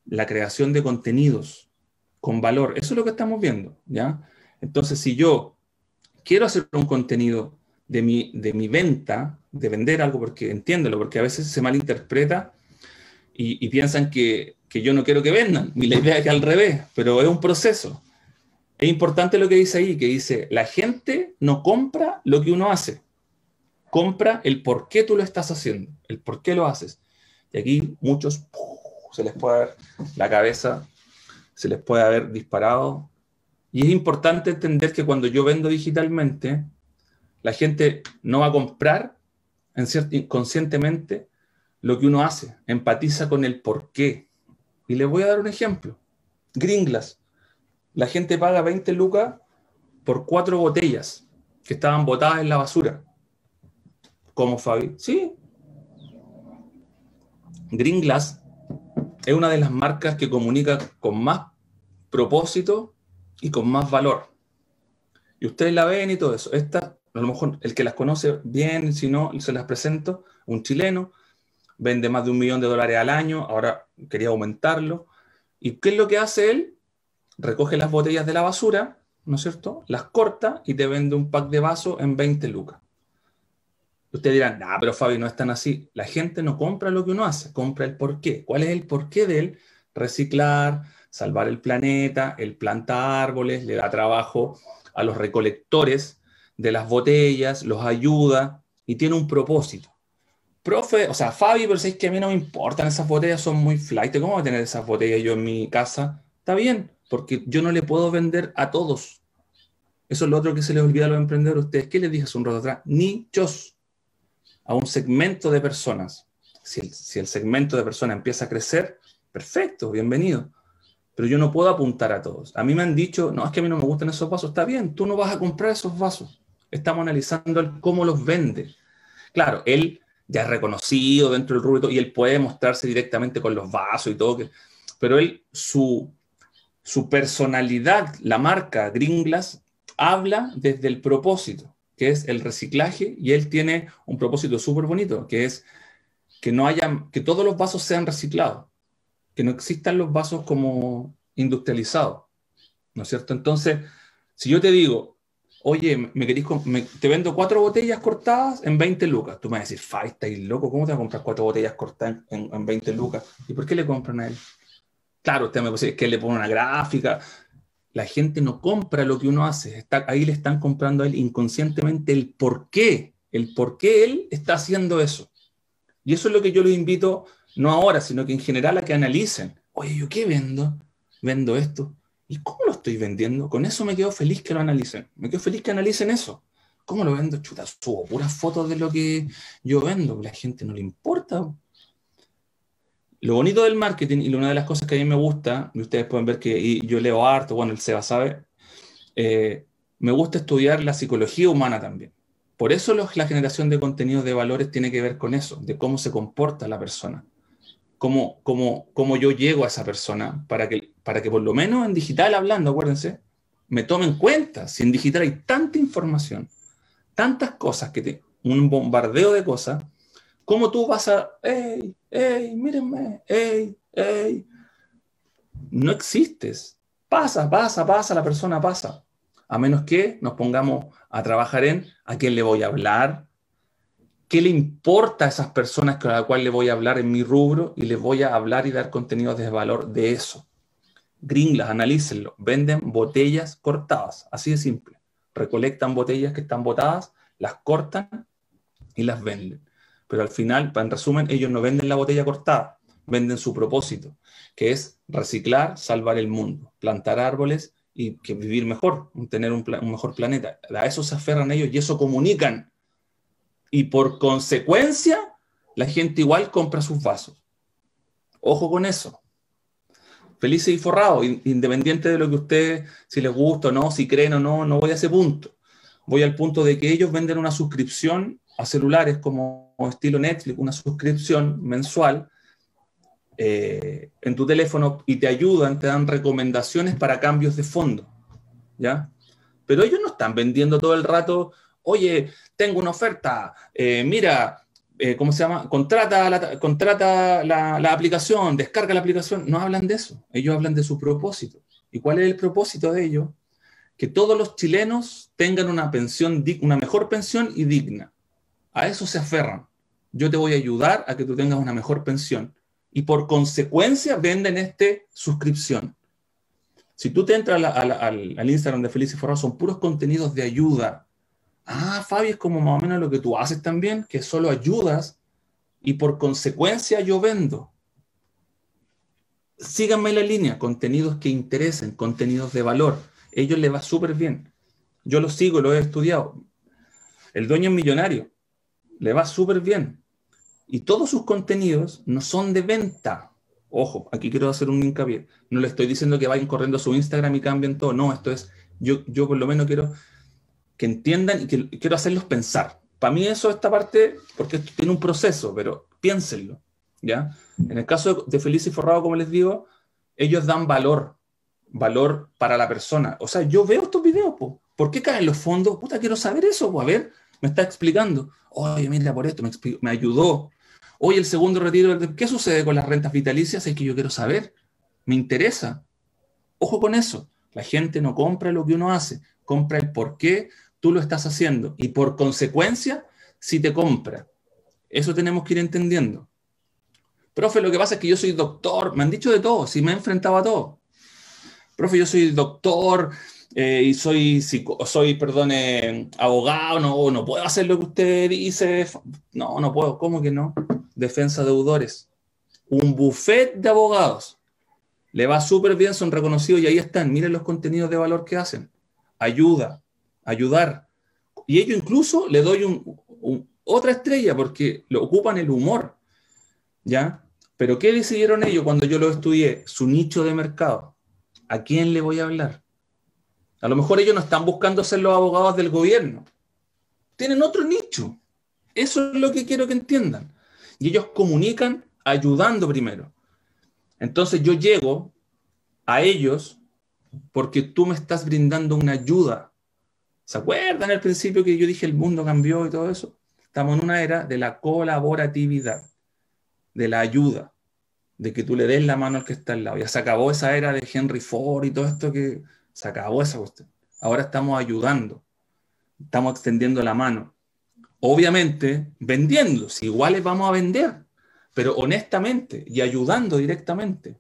la creación de contenidos con valor. Eso es lo que estamos viendo, ¿ya? Entonces, si yo quiero hacer un contenido de mi, de mi venta, de vender algo, porque entiéndelo, porque a veces se malinterpreta y, piensan que, yo no quiero que vendan. Y la idea es que al revés, pero es un proceso. Es importante lo que dice ahí, que dice, la gente no compra lo que uno hace, compra el por qué tú lo estás haciendo, el por qué lo haces. Y aquí muchos se les puede ver la cabeza, se les puede haber disparado. Y es importante entender que cuando yo vendo digitalmente, la gente no va a comprar en cierto, conscientemente lo que uno hace, empatiza con el por qué. Y les voy a dar un ejemplo. Gringlas. La gente paga 20 lucas por cuatro botellas que estaban botadas en la basura. ¿Cómo, Fabi? Sí. Gringlas es una de las marcas que comunica con más propósito y con más valor. Y ustedes la ven y todo eso. Esta, a lo mejor el que las conoce bien, si no, se las presento, un chileno, vende más de un millón de dólares al año, ahora quería aumentarlo. ¿Y qué es lo que hace él? Recoge las botellas de la basura, ¿no es cierto? Las corta y te vende un pack de vasos en 20 lucas. Ustedes dirán, no, pero Fabi, no es tan así. La gente no compra lo que uno hace, compra el porqué. ¿Cuál es el porqué de él? Reciclar, salvar el planeta, él planta árboles, le da trabajo a los recolectores de las botellas, los ayuda y tiene un propósito profe, o sea, Fabi, pero si es que a mí no me importan esas botellas, son muy flight, ¿cómo voy a tener esas botellas yo en mi casa? Está bien, porque yo no le puedo vender a todos. Eso es lo otro que se les olvida a los emprendedores. ¿Ustedes qué les dije hace un rato atrás? Nichos. A un segmento de personas. Si el, si el segmento de personas empieza a crecer, perfecto, bienvenido. Pero yo no puedo apuntar a todos. A mí me han dicho, no, es que a mí no me gustan esos vasos. Está bien, tú no vas a comprar esos vasos. Estamos analizando cómo los vende. Claro, él ya es reconocido dentro del rubro y él puede mostrarse directamente con los vasos y todo, pero él, su, su personalidad, la marca Gringlas, habla desde el propósito, que es el reciclaje, y él tiene un propósito súper bonito, que es que no haya, que todos los vasos sean reciclados, que no existan los vasos como industrializados, ¿no es cierto? Entonces, si yo te digo, oye, me te vendo cuatro botellas cortadas en 20 lucas. Tú me vas a decir, Fai, estáis loco, ¿cómo te vas a comprar cuatro botellas cortadas en, 20 lucas? ¿Y por qué le compran a él? Claro, usted me puede decir que le pone una gráfica. La gente no compra lo que uno hace. Ahí le están comprando a él inconscientemente el por qué, el por qué él está haciendo eso. Y eso es lo que yo les invito, no ahora, sino que en general a que analicen. Oye, ¿yo qué vendo? Vendo esto. ¿Y cómo lo estoy vendiendo? Con eso me quedo feliz que lo analicen. Me quedo feliz que analicen eso. ¿Cómo lo vendo? Chuta, subo puras fotos de lo que yo vendo. La gente no le importa. Lo bonito del marketing y una de las cosas que a mí me gusta, y ustedes pueden ver que yo leo harto, bueno, el Seba sabe, eh, me gusta estudiar la psicología humana también. Por eso la generación de contenidos de valores tiene que ver con eso, de cómo se comporta la persona cómo, cómo, cómo yo llego a esa persona para que, para que por lo menos en digital hablando, acuérdense, me tomen cuenta. Si en digital hay tanta información, tantas cosas, que te, un bombardeo de cosas, ¿cómo tú vas a, hey, hey, mírenme, hey, hey? No existes. Pasa, pasa, pasa, la persona pasa. A menos que nos pongamos a trabajar en a quién le voy a hablar, ¿Qué le importa a esas personas con las cuales le voy a hablar en mi rubro y les voy a hablar y dar contenidos de valor de eso? Gringlas, analícenlo. Venden botellas cortadas, así de simple. Recolectan botellas que están botadas, las cortan y las venden. Pero al final, en resumen, ellos no venden la botella cortada, venden su propósito, que es reciclar, salvar el mundo, plantar árboles y que vivir mejor, tener un, un mejor planeta. A eso se aferran ellos y eso comunican. Y por consecuencia, la gente igual compra sus vasos. Ojo con eso. Felices y forrados, independiente de lo que ustedes, si les gusta o no, si creen o no, no voy a ese punto. Voy al punto de que ellos venden una suscripción a celulares como estilo Netflix, una suscripción mensual eh, en tu teléfono y te ayudan, te dan recomendaciones para cambios de fondo. ¿Ya? Pero ellos no están vendiendo todo el rato, oye, tengo una oferta, eh, mira, eh, ¿cómo se llama? Contrata, la, contrata la, aplicación, descarga la aplicación. No hablan de eso. Ellos hablan de su propósito. ¿Y cuál es el propósito de ellos? Que todos los chilenos tengan una pensión, una mejor pensión y digna. A eso se aferran. Yo te voy a ayudar a que tú tengas una mejor pensión. Y por consecuencia venden esta suscripción. Si tú te entras al, Instagram de Feliz y Forrado, son puros contenidos de ayuda, Ah, Fabi, es como más o menos lo que tú haces también, que solo ayudas y por consecuencia yo vendo. Síganme la línea, contenidos que interesen, contenidos de valor. Ellos les va súper bien. Yo lo sigo, lo he estudiado. El dueño es millonario, le va súper bien. Y todos sus contenidos no son de venta. Ojo, aquí quiero hacer un hincapié. No le estoy diciendo que vayan corriendo su Instagram y cambien todo. No, esto es, yo, yo por lo menos quiero que entiendan y que quiero hacerlos pensar. Para mí eso, esta parte, porque esto tiene un proceso, pero piénsenlo, ¿ya? En el caso de Feliz y Forrado, como les digo, ellos dan valor, valor para la persona. O sea, yo veo estos videos, ¿por qué caen los fondos? Puta, quiero saber eso, a ver, me está explicando. Oye, mira, por esto me, me ayudó. Oye, el segundo retiro, ¿qué sucede con las rentas vitalicias? Es que yo quiero saber, me interesa. Ojo con eso, la gente no compra lo que uno hace, compra el por qué tú lo estás haciendo y por consecuencia, si te compra. Eso tenemos que ir entendiendo. Profe, lo que pasa es que yo soy doctor, me han dicho de todo, si me he enfrentado a todo. Profe, yo soy doctor eh, y soy, soy perdón, abogado, no, no puedo hacer lo que usted dice. No, no puedo, ¿cómo que no? Defensa de deudores. Un buffet de abogados. Le va súper bien, son reconocidos y ahí están. Miren los contenidos de valor que hacen ayuda, ayudar. Y ello incluso le doy otra estrella porque lo ocupan el humor. ¿Ya? Pero ¿qué decidieron ellos cuando yo lo estudié? Su nicho de mercado. ¿A quién le voy a hablar? A lo mejor ellos no están buscando ser los abogados del gobierno. Tienen otro nicho. Eso es lo que quiero que entiendan. Y ellos comunican ayudando primero. Entonces yo llego a ellos porque tú me estás brindando una ayuda. ¿Se acuerdan al principio que yo dije el mundo cambió y todo eso? Estamos en una era de la colaboratividad, de la ayuda, de que tú le des la mano al que está al lado. Ya se acabó esa era de Henry Ford y todo esto que se acabó esa cuestión. Ahora estamos ayudando, estamos extendiendo la mano. Obviamente, vendiendo, si iguales vamos a vender, pero honestamente y ayudando directamente.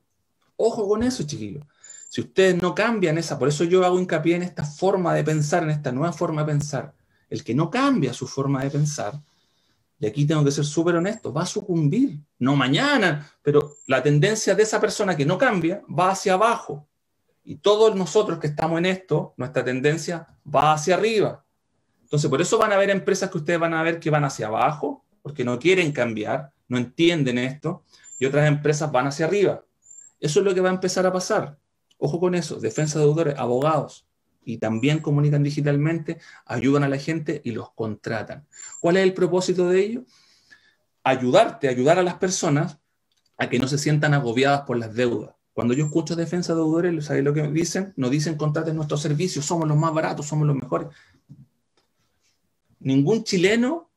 Ojo con eso, chiquillos. Si ustedes no cambian esa, por eso yo hago hincapié en esta forma de pensar, en esta nueva forma de pensar. El que no cambia su forma de pensar, y aquí tengo que ser súper honesto, va a sucumbir. No mañana, pero la tendencia de esa persona que no cambia va hacia abajo. Y todos nosotros que estamos en esto, nuestra tendencia va hacia arriba. Entonces, por eso van a haber empresas que ustedes van a ver que van hacia abajo, porque no quieren cambiar, no entienden esto, y otras empresas van hacia arriba. Eso es lo que va a empezar a pasar. Ojo con eso, defensa de deudores, abogados, y también comunican digitalmente, ayudan a la gente y los contratan. ¿Cuál es el propósito de ello? Ayudarte, ayudar a las personas a que no se sientan agobiadas por las deudas. Cuando yo escucho defensa de deudores, ¿sabes lo que dicen? Nos dicen contraten nuestros servicios, somos los más baratos, somos los mejores. Ningún chileno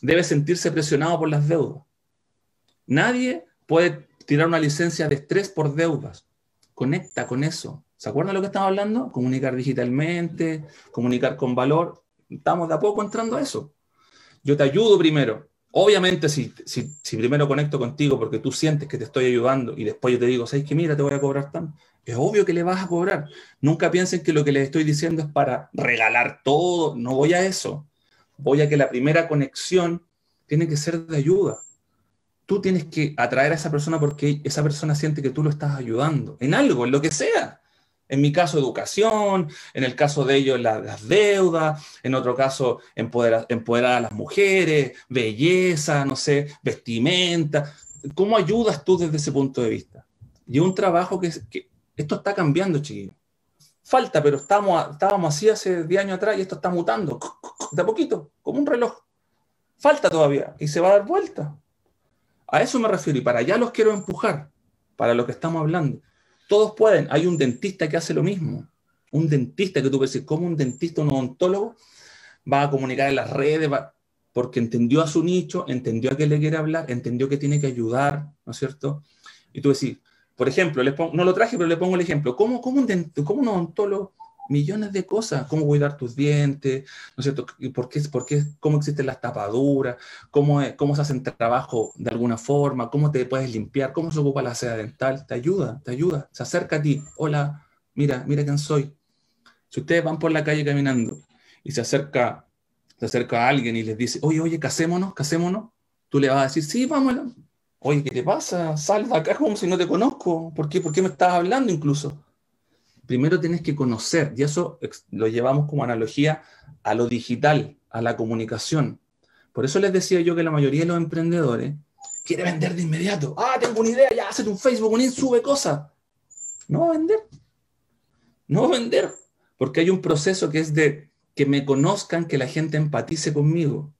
debe sentirse presionado por las deudas. Nadie puede tirar una licencia de estrés por deudas conecta con eso. ¿Se acuerdan de lo que estamos hablando? Comunicar digitalmente, comunicar con valor. Estamos de a poco entrando a eso. Yo te ayudo primero. Obviamente, si, si, primero conecto contigo porque tú sientes que te estoy ayudando y después yo te digo, ¿sabes que Mira, te voy a cobrar tanto. Es obvio que le vas a cobrar. Nunca piensen que lo que les estoy diciendo es para regalar todo. No voy a eso. Voy a que la primera conexión tiene que ser de ayuda tú tienes que atraer a esa persona porque esa persona siente que tú lo estás ayudando en algo, en lo que sea, En mi caso, educación, en el caso de ellos, las deudas, en otro caso, empoderar, a las mujeres, belleza, no sé, vestimenta. ¿Cómo ayudas tú desde ese punto de vista? Y un trabajo que, que esto está cambiando, chiquillos. Falta, pero estábamos así hace 10 años atrás y esto está mutando de a poquito, como un reloj. Falta todavía y se va a dar vuelta. A eso me refiero y para allá los quiero empujar, para lo que estamos hablando. Todos pueden. Hay un dentista que hace lo mismo. Un dentista que tú puedes decir, ¿cómo un dentista, un odontólogo va a comunicar en las redes? Porque entendió a su nicho, entendió a qué le quiere hablar, entendió que tiene que ayudar, ¿no es cierto? Y tú decís, por ejemplo, no lo traje, pero le pongo el ejemplo. ¿Cómo, cómo, un, cómo un odontólogo millones de cosas, cómo cuidar tus dientes, ¿no es cierto? ¿Por qué, por qué, ¿Cómo existen las tapaduras? Cómo, ¿Cómo se hacen trabajo de alguna forma? ¿Cómo te puedes limpiar? ¿Cómo se ocupa la seda dental? Te ayuda, te ayuda, se acerca a ti. Hola, mira, mira quién soy. Si ustedes van por la calle caminando y se acerca, se acerca a alguien y les dice, oye, oye, casémonos, casémonos, tú le vas a decir, sí, vamos. Oye, ¿qué te pasa? Sal de acá como si no te conozco. ¿Por qué? ¿Por qué me estás hablando incluso? Primero tienes que conocer, y eso lo llevamos como analogía a lo digital, a la comunicación. Por eso les decía yo que la mayoría de los emprendedores quiere vender de inmediato. Ah, tengo una idea, ya hace un Facebook, un sube cosas. No vender. No vender. Porque hay un proceso que es de que me conozcan, que la gente empatice conmigo.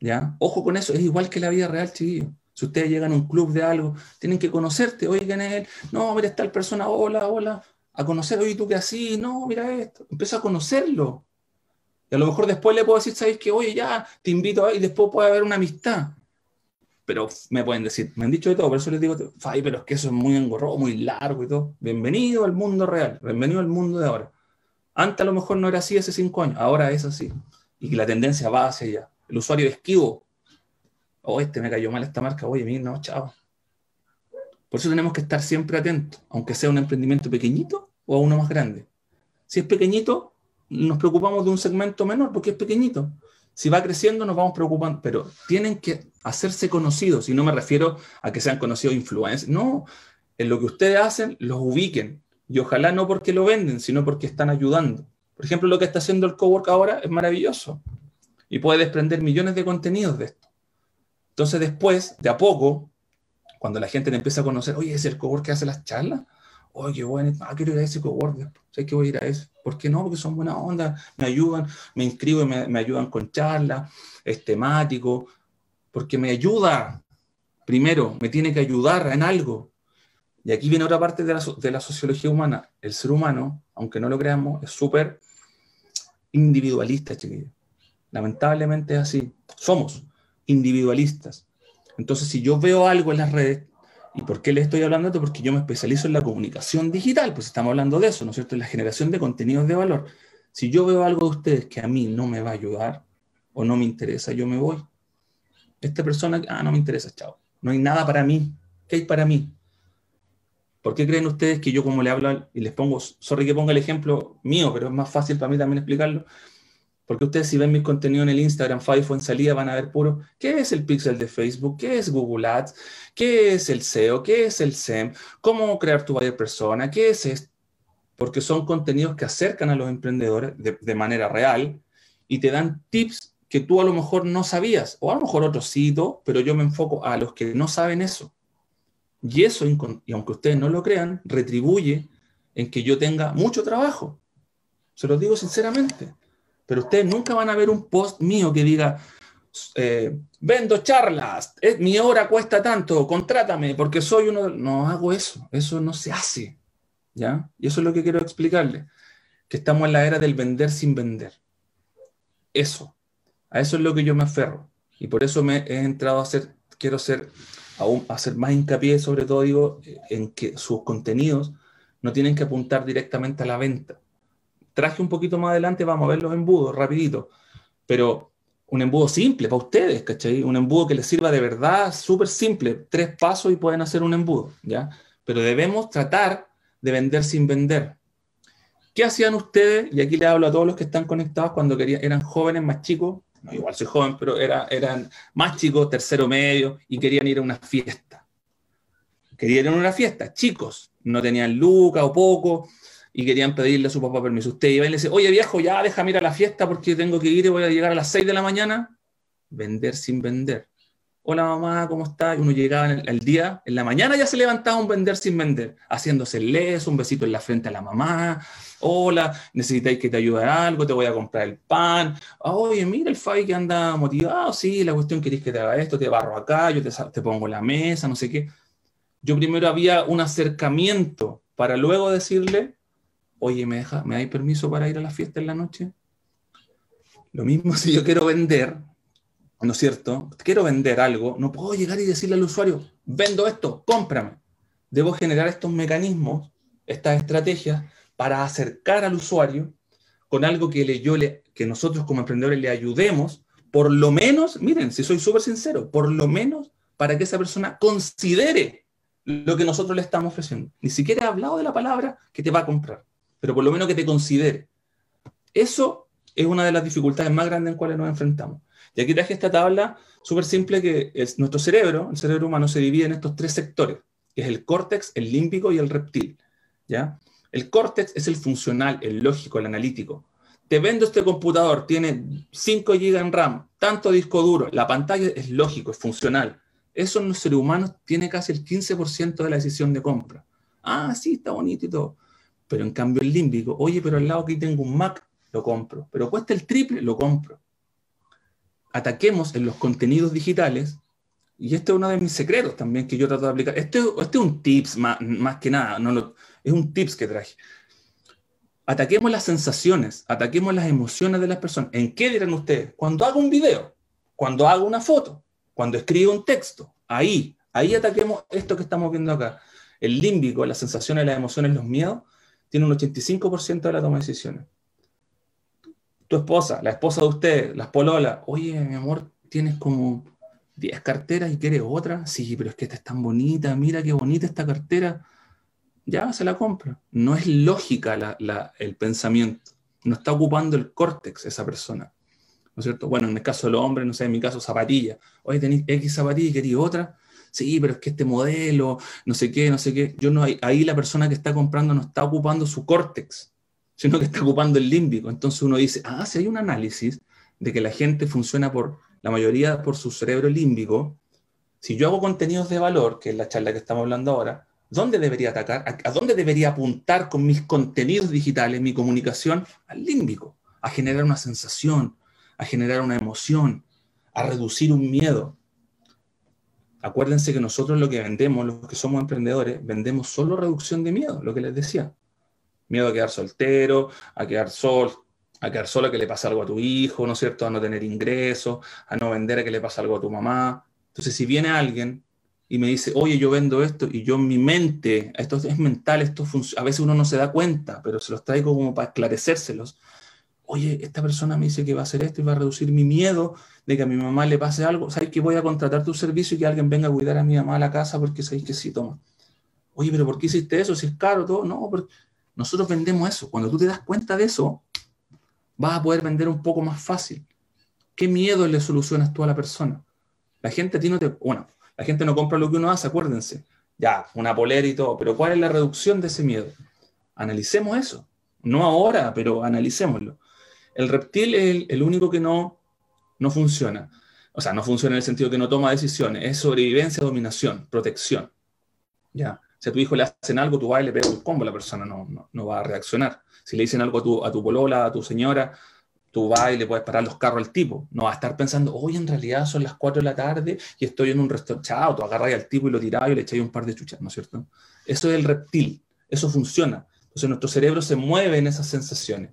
¿Ya? Ojo con eso, es igual que la vida real, chiquillo. Si ustedes llegan a un club de algo, tienen que conocerte. Oigan, él, no, mira, tal persona, hola, hola a conocer, oye, tú que así, no, mira esto, empiezo a conocerlo. Y a lo mejor después le puedo decir, ¿sabes qué? Oye, ya, te invito a y después puede haber una amistad. Pero me pueden decir, me han dicho de todo, por eso les digo, Fay, pero es que eso es muy engorroso, muy largo y todo. Bienvenido al mundo real, bienvenido al mundo de ahora. Antes a lo mejor no era así hace cinco años, ahora es así. Y que la tendencia va hacia allá. El usuario esquivo. Oh, este me cayó mal esta marca, oye, mira, no, chao. Por eso tenemos que estar siempre atentos, aunque sea un emprendimiento pequeñito o a uno más grande. Si es pequeñito, nos preocupamos de un segmento menor porque es pequeñito. Si va creciendo, nos vamos preocupando, pero tienen que hacerse conocidos. Y no me refiero a que sean conocidos influencers. No, en lo que ustedes hacen, los ubiquen. Y ojalá no porque lo venden, sino porque están ayudando. Por ejemplo, lo que está haciendo el Cowork ahora es maravilloso. Y puede desprender millones de contenidos de esto. Entonces después, de a poco, cuando la gente le empieza a conocer, oye, es el cowork que hace las charlas. Oye, qué bueno, ah, quiero ir a ese cowork, sé que voy a ir a eso. ¿Por qué no? Porque son buena onda, me ayudan, me inscribo y me, ayudan con charlas, es temático, porque me ayuda. Primero, me tiene que ayudar en algo. Y aquí viene otra parte de la, de la sociología humana. El ser humano, aunque no lo creamos, es súper individualista, chiquillos. Lamentablemente es así. Somos individualistas. Entonces, si yo veo algo en las redes, ¿y por qué le estoy hablando esto? Porque yo me especializo en la comunicación digital, pues estamos hablando de eso, ¿no es cierto? En la generación de contenidos de valor. Si yo veo algo de ustedes que a mí no me va a ayudar o no me interesa, yo me voy. Esta persona, ah, no me interesa, chao. No hay nada para mí. ¿Qué hay para mí? ¿Por qué creen ustedes que yo como le hablo y les pongo, sorry que ponga el ejemplo mío, pero es más fácil para mí también explicarlo? Porque ustedes si ven mis contenidos en el Instagram, Five en salida, van a ver puro, ¿qué es el pixel de Facebook? ¿Qué es Google Ads? ¿Qué es el SEO? ¿Qué es el SEM? ¿Cómo crear tu buyer persona? ¿Qué es esto? Porque son contenidos que acercan a los emprendedores de, de, manera real y te dan tips que tú a lo mejor no sabías, o a lo mejor otros sí, pero yo me enfoco a los que no saben eso. Y eso, y aunque ustedes no lo crean, retribuye en que yo tenga mucho trabajo. Se lo digo sinceramente. Pero ustedes nunca van a ver un post mío que diga, eh, vendo charlas, mi hora cuesta tanto, contrátame porque soy uno. No hago eso, eso no se hace. ¿Ya? Y eso es lo que quiero explicarle, que estamos en la era del vender sin vender. Eso, a eso es lo que yo me aferro. Y por eso me he entrado a hacer, quiero hacer, aún hacer más hincapié, sobre todo digo, en que sus contenidos no tienen que apuntar directamente a la venta traje un poquito más adelante, vamos a ver los embudos rapidito, pero un embudo simple para ustedes, ¿cachai? Un embudo que les sirva de verdad, súper simple, tres pasos y pueden hacer un embudo, ¿ya? Pero debemos tratar de vender sin vender. ¿Qué hacían ustedes? Y aquí le hablo a todos los que están conectados cuando querían, eran jóvenes más chicos, no, igual soy joven, pero era, eran más chicos, tercero medio, y querían ir a una fiesta. Querían ir a una fiesta, chicos, no tenían lucas o poco, y querían pedirle a su papá permiso. Usted iba y le dice, oye viejo, ya déjame ir a la fiesta porque tengo que ir y voy a llegar a las 6 de la mañana. Vender sin vender. Hola mamá, ¿cómo está? Y uno llegaba el, día, en la mañana ya se levantaba un vender sin vender, haciéndose les, un besito en la frente a la mamá. Hola, necesitáis que te ayude algo, te voy a comprar el pan. Oye, mira el Fabi que anda motivado, sí, la cuestión querés que te haga esto, te barro acá, yo te, te pongo la mesa, no sé qué. Yo primero había un acercamiento para luego decirle, oye, ¿me, deja, ¿me dais permiso para ir a la fiesta en la noche? Lo mismo si yo quiero vender, ¿no es cierto? Quiero vender algo, no puedo llegar y decirle al usuario, vendo esto, cómprame. Debo generar estos mecanismos, estas estrategias para acercar al usuario con algo que, le, yo le, que nosotros como emprendedores le ayudemos, por lo menos, miren, si soy súper sincero, por lo menos para que esa persona considere lo que nosotros le estamos ofreciendo. Ni siquiera he hablado de la palabra que te va a comprar pero por lo menos que te considere. Eso es una de las dificultades más grandes en cuales nos enfrentamos. Y aquí traje esta tabla súper simple que es nuestro cerebro, el cerebro humano se divide en estos tres sectores, que es el córtex, el límbico y el reptil. ¿ya? El córtex es el funcional, el lógico, el analítico. Te vendo este computador, tiene 5 GB en RAM, tanto disco duro, la pantalla es lógico, es funcional. Eso en los seres humanos tiene casi el 15% de la decisión de compra. Ah, sí, está bonito y todo. Pero en cambio el límbico, oye, pero al lado aquí tengo un Mac, lo compro. Pero cuesta el triple, lo compro. Ataquemos en los contenidos digitales, y este es uno de mis secretos también que yo trato de aplicar. Este, este es un tips más, más que nada, no lo, es un tips que traje. Ataquemos las sensaciones, ataquemos las emociones de las personas. ¿En qué dirán ustedes? Cuando hago un video, cuando hago una foto, cuando escribo un texto, ahí, ahí ataquemos esto que estamos viendo acá. El límbico, las sensaciones, las emociones, los miedos, tiene un 85% de la toma de decisiones. Tu esposa, la esposa de usted, las pololas, oye, mi amor, tienes como 10 carteras y quieres otra. Sí, pero es que esta es tan bonita, mira qué bonita esta cartera. Ya se la compra. No es lógica el pensamiento. No está ocupando el córtex esa persona. ¿No es cierto? Bueno, en el caso del hombre, no sé, en mi caso, zapatilla. Oye, tenéis X zapatilla y queréis otra sí, pero es que este modelo, no sé qué, no sé qué. Yo no, ahí la persona que está comprando no está ocupando su córtex, sino que está ocupando el límbico. Entonces uno dice, ah, si hay un análisis de que la gente funciona por, la mayoría por su cerebro límbico, si yo hago contenidos de valor, que es la charla que estamos hablando ahora, ¿dónde debería atacar? ¿A, dónde debería apuntar con mis contenidos digitales, mi comunicación? Al límbico, a generar una sensación, a generar una emoción, a reducir un miedo. Acuérdense que nosotros lo que vendemos, los que somos emprendedores, vendemos solo reducción de miedo, lo que les decía. Miedo a quedar soltero, a quedar sol, a quedar solo, que le pase algo a tu hijo, ¿no es cierto? A no tener ingresos, a no vender, a que le pase algo a tu mamá. Entonces, si viene alguien y me dice, oye, yo vendo esto, y yo en mi mente, esto es mental, esto a veces uno no se da cuenta, pero se los traigo como para esclarecérselos oye, esta persona me dice que va a hacer esto y va a reducir mi miedo de que a mi mamá le pase algo, ¿sabes que voy a contratar tu servicio y que alguien venga a cuidar a mi mamá a la casa porque sabéis que sí, toma? Oye, pero ¿por qué hiciste eso? Si es caro, todo. No, pero nosotros vendemos eso. Cuando tú te das cuenta de eso, vas a poder vender un poco más fácil. ¿Qué miedo le solucionas tú a la persona? La gente a ti no te... Bueno, la gente no compra lo que uno hace, acuérdense. Ya, una polera y todo, pero ¿cuál es la reducción de ese miedo? Analicemos eso. No ahora, pero analicémoslo. El reptil es el, único que no, no funciona. O sea, no funciona en el sentido que no toma decisiones. Es sobrevivencia, dominación, protección. ¿Ya? Si a tu hijo le hacen algo, tú vas y le pegas un combo, la persona no, no, va a reaccionar. Si le dicen algo a tu, a tu polola, a tu señora, tú vas y le puedes parar los carros al tipo. No va a estar pensando, hoy en realidad son las 4 de la tarde y estoy en un restaurante. Chao, tú agarras al tipo y lo tiras y le echáis un par de chuchas, ¿no es cierto? Eso es el reptil. Eso funciona. Entonces nuestro cerebro se mueve en esas sensaciones.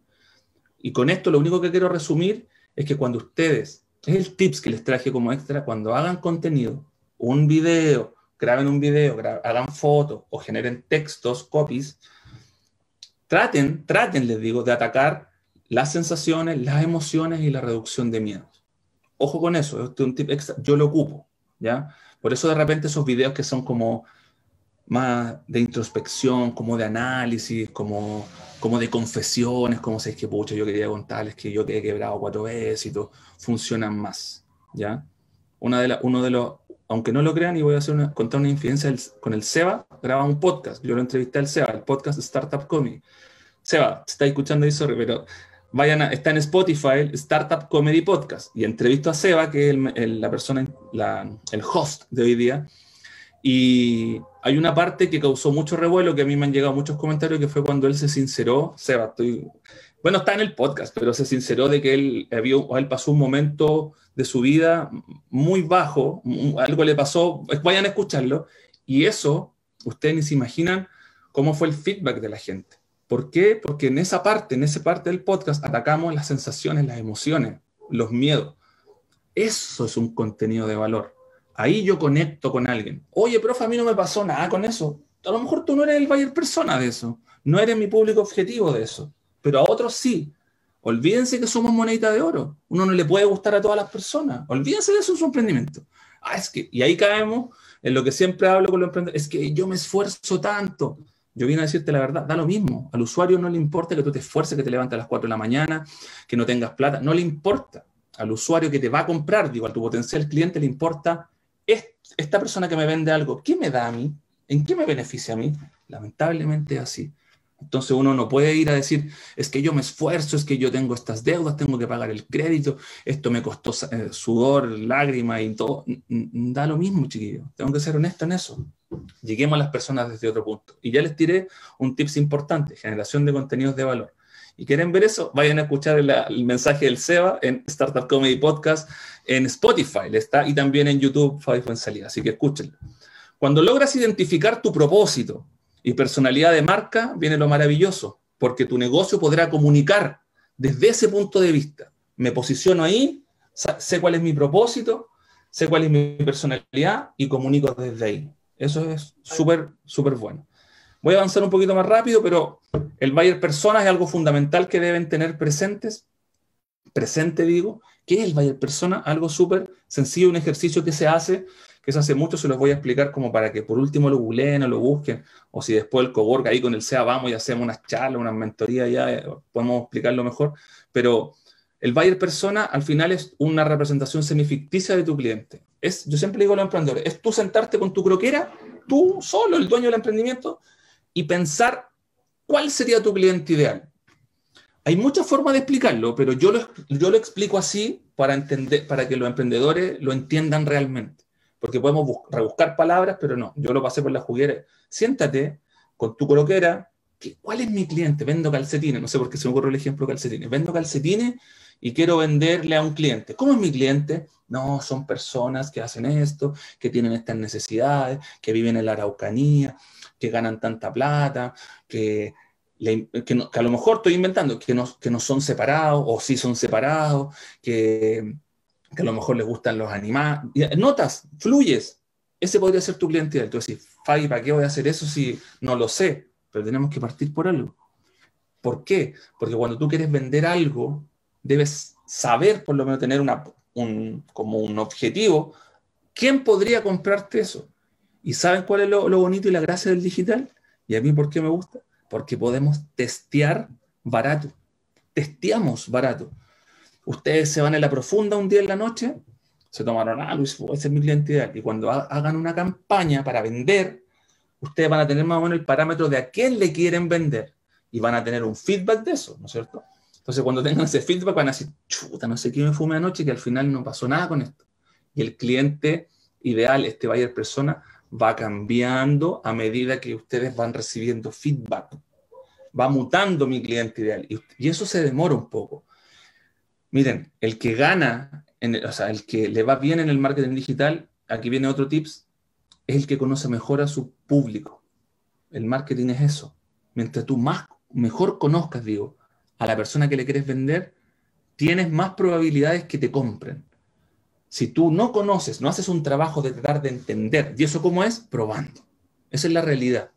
Y con esto lo único que quiero resumir es que cuando ustedes, es el tips que les traje como extra, cuando hagan contenido, un video, graben un video, hagan fotos o generen textos, copies, traten, traten, les digo, de atacar las sensaciones, las emociones y la reducción de miedos. Ojo con eso, este es un tip extra, yo lo ocupo, ¿ya? Por eso de repente esos videos que son como más de introspección, como de análisis, como, como de confesiones, como es que, pucha, yo quería contarles que yo quedé quebrado cuatro veces y todo, funcionan más, ¿ya? Una de uno de los, aunque no lo crean, y voy a hacer una, contar una infidencia con el SEBA, graba un podcast, yo lo entrevisté al SEBA, el podcast Startup Comedy. Seba, está escuchando eso, pero vayan a, está en Spotify, Startup Comedy Podcast, y entrevisto a Seba, que es la persona, el host de hoy día, y hay una parte que causó mucho revuelo, que a mí me han llegado muchos comentarios, que fue cuando él se sinceró, Seba, estoy, bueno, está en el podcast, pero se sinceró de que él, había, él pasó un momento de su vida muy bajo, algo le pasó, vayan a escucharlo, y eso, ustedes ni se imaginan cómo fue el feedback de la gente. ¿Por qué? Porque en esa parte, en esa parte del podcast, atacamos las sensaciones, las emociones, los miedos. Eso es un contenido de valor. Ahí yo conecto con alguien. Oye, profe, a mí no me pasó nada con eso. A lo mejor tú no eres el Bayer persona de eso. No eres mi público objetivo de eso. Pero a otros sí. Olvídense que somos monedita de oro. Uno no le puede gustar a todas las personas. Olvídense de eso en su emprendimiento. Ah, es que, y ahí caemos en lo que siempre hablo con los emprendedores. Es que yo me esfuerzo tanto. Yo vine a decirte la verdad, da lo mismo. Al usuario no le importa que tú te esfuerces, que te levantes a las 4 de la mañana, que no tengas plata, no le importa. Al usuario que te va a comprar, digo, a tu potencial cliente le importa esta persona que me vende algo, ¿qué me da a mí? ¿En qué me beneficia a mí? Lamentablemente es así. Entonces uno no puede ir a decir, es que yo me esfuerzo, es que yo tengo estas deudas, tengo que pagar el crédito, esto me costó eh, sudor, lágrimas y todo. Da lo mismo, chiquillo. Tengo que ser honesto en eso lleguemos a las personas desde otro punto. Y ya les tiré un tips importante, generación de contenidos de valor. ¿Y quieren ver eso? Vayan a escuchar el, mensaje del SEBA en Startup Comedy Podcast, en Spotify, está, y también en YouTube, Fabi salida Así que escúchenlo. Cuando logras identificar tu propósito y personalidad de marca, viene lo maravilloso, porque tu negocio podrá comunicar desde ese punto de vista. Me posiciono ahí, sé cuál es mi propósito, sé cuál es mi personalidad y comunico desde ahí. Eso es súper, súper bueno. Voy a avanzar un poquito más rápido, pero el Bayer Persona es algo fundamental que deben tener presentes. Presente, digo. ¿Qué es el Bayer Persona? Algo súper sencillo, un ejercicio que se hace, que se hace mucho, se los voy a explicar como para que por último lo googleen o lo busquen, o si después el cowork ahí con el SEA vamos y hacemos unas charlas, una mentoría ya, eh, podemos explicarlo mejor, pero el Bayer Persona al final es una representación semificticia de tu cliente. Es, yo siempre digo a los emprendedores, es tú sentarte con tu croquera, tú solo, el dueño del emprendimiento, y pensar cuál sería tu cliente ideal. Hay muchas formas de explicarlo, pero yo lo, yo lo explico así para, entender, para que los emprendedores lo entiendan realmente. Porque podemos rebuscar palabras, pero no, yo lo pasé por la juguera. Siéntate con tu croquera, ¿cuál es mi cliente? Vendo calcetines, no sé por qué se me ocurre el ejemplo calcetines. Vendo calcetines y quiero venderle a un cliente. ¿Cómo es mi cliente? No, son personas que hacen esto, que tienen estas necesidades, que viven en la Araucanía, que ganan tanta plata, que, a lo mejor estoy inventando, que no, que no son separados o sí son separados, que, a lo mejor les gustan los animales. Notas, fluyes. Ese podría ser tu cliente ideal. Tú decís, Fabi, ¿para qué voy a hacer eso si no lo sé? Pero tenemos que partir por algo. ¿Por qué? Porque cuando tú quieres vender algo, debes saber, por lo menos tener una, un, como un objetivo, ¿quién podría comprarte eso? ¿Y saben cuál es lo, bonito y la gracia del digital? ¿Y a mí por qué me gusta? Porque podemos testear barato. Testeamos barato. Ustedes se van en la profunda un día en la noche, se tomaron, ah, Luis, ese es mi cliente ideal. Y cuando hagan una campaña para vender, ustedes van a tener más o menos el parámetro de a quién le quieren vender. Y van a tener un feedback de eso, ¿no es cierto? Entonces, cuando tengan ese feedback, van a decir, chuta, no sé qué me fume anoche, que al final no pasó nada con esto. Y el cliente ideal, este buyer persona, va cambiando a medida que ustedes van recibiendo feedback. Va mutando mi cliente ideal. Y, eso se demora un poco. Miren, el que gana, o sea, el que le va bien en el marketing digital, aquí viene otro tips, es el que conoce mejor a su público. El marketing es eso. Mientras tú más, mejor conozcas, digo, a la persona que le quieres vender, tienes más probabilidades que te compren. Si tú no conoces, no haces un trabajo de tratar de entender, ¿y eso cómo es? Probando. Esa es la realidad.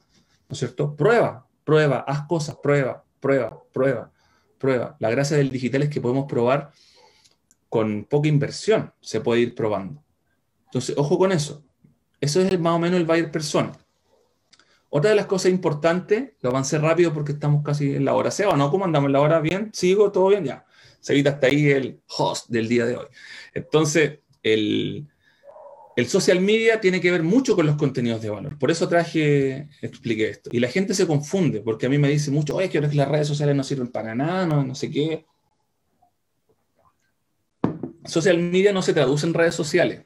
¿No es cierto? Prueba, prueba, haz cosas, prueba, prueba, prueba, prueba. La gracia del digital es que podemos probar con poca inversión, se puede ir probando. Entonces, ojo con eso. Eso es más o menos el buyer persona. Otra de las cosas importantes, lo avancé rápido porque estamos casi en la hora. Seba, ¿no? ¿Cómo andamos en la hora? ¿Bien? ¿Sigo? ¿Todo bien? Ya. Se evita hasta ahí el host del día de hoy. Entonces, el, social media tiene que ver mucho con los contenidos de valor. Por eso traje, expliqué esto. Y la gente se confunde, porque a mí me dice mucho, oye, que las redes sociales no sirven para nada, no sé qué. Social media no se traduce en redes sociales.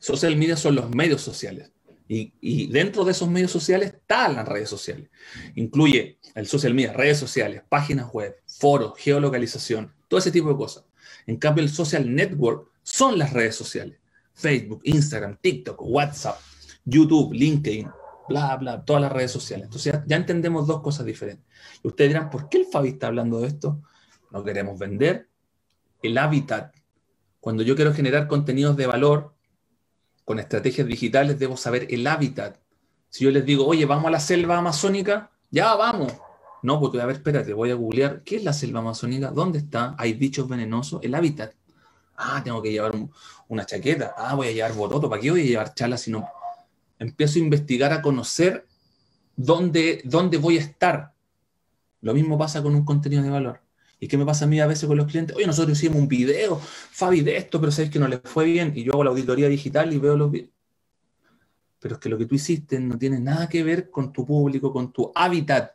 Social media son los medios sociales. Y, dentro de esos medios sociales están las redes sociales. Incluye el social media, redes sociales, páginas web, foros, geolocalización, todo ese tipo de cosas. En cambio, el social network son las redes sociales. Facebook, Instagram, TikTok, WhatsApp, YouTube, LinkedIn, bla, bla, todas las redes sociales. Entonces ya, entendemos dos cosas diferentes. Ustedes dirán, ¿por qué el Fabi está hablando de esto? No queremos vender el hábitat. Cuando yo quiero generar contenidos de valor con estrategias digitales, debo saber el hábitat. Si yo les digo, oye, vamos a la selva amazónica, ya vamos. No, porque a ver, espérate, voy a googlear, ¿qué es la selva amazónica? ¿Dónde está? ¿Hay bichos venenosos? El hábitat. Ah, tengo que llevar una chaqueta. Ah, voy a llevar bototo. ¿Para qué voy a llevar charlas si no? Empiezo a investigar, a conocer dónde, dónde voy a estar. Lo mismo pasa con un contenido de valor. ¿Y qué me pasa a mí a veces con los clientes? Oye, nosotros hicimos un video, Fabi, de esto, pero sabes que no le fue bien. Y yo hago la auditoría digital y veo los videos. Pero es que lo que tú hiciste no tiene nada que ver con tu público, con tu hábitat.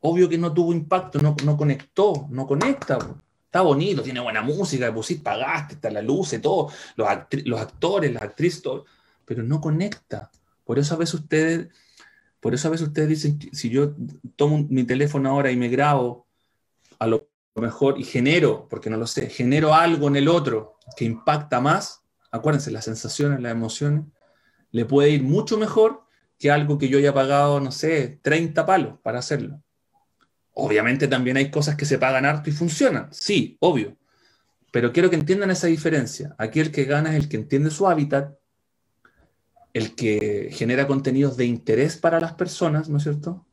Obvio que no tuvo impacto, no, no conectó, no conecta. Está bonito, tiene buena música, pusiste, pagaste, está la luz, todo, los, los actores, las actrices, todo, pero no conecta. Por eso a veces ustedes, por eso a veces ustedes dicen, si yo tomo mi teléfono ahora y me grabo, a lo mejor, y genero, porque no lo sé, genero algo en el otro que impacta más, acuérdense, las sensaciones, las emociones, le puede ir mucho mejor que algo que yo haya pagado, no sé, 30 palos para hacerlo. Obviamente también hay cosas que se pagan harto y funcionan, sí, obvio. Pero quiero que entiendan esa diferencia. Aquí el que gana es el que entiende su hábitat, el que genera contenidos de interés para las personas, ¿no es cierto?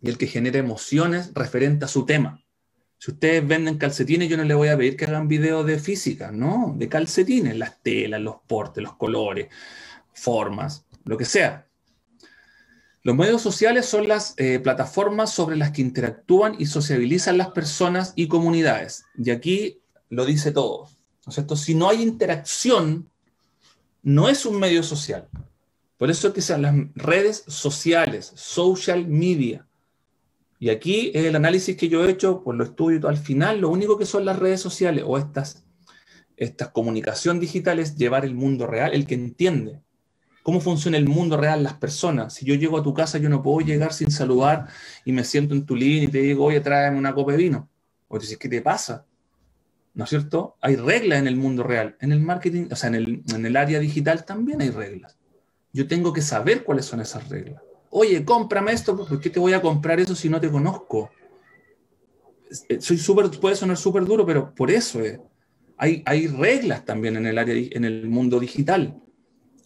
Y el que genera emociones referente a su tema. Si ustedes venden calcetines, yo no les voy a pedir que hagan videos de física, ¿no? De calcetines, las telas, los portes, los colores, formas, lo que sea. Los medios sociales son las eh, plataformas sobre las que interactúan y sociabilizan las personas y comunidades. Y aquí lo dice todo. Si no hay interacción, no es un medio social. Por eso es que sean las redes sociales, social media. Y aquí es el análisis que yo he hecho, por lo estudio al final, lo único que son las redes sociales o estas, estas comunicación digitales, llevar el mundo real, el que entiende cómo funciona el mundo real, las personas. Si yo llego a tu casa, yo no puedo llegar sin saludar y me siento en tu living y te digo, oye, tráeme una copa de vino. O dices, ¿qué te pasa? ¿No es cierto? Hay reglas en el mundo real. En el marketing, o sea, en el, en el área digital también hay reglas. Yo tengo que saber cuáles son esas reglas. Oye, cómprame esto, ¿por qué te voy a comprar eso si no te conozco? Eh, soy súper, puede sonar súper duro, pero por eso es. Hay, hay reglas también en el área, en el mundo digital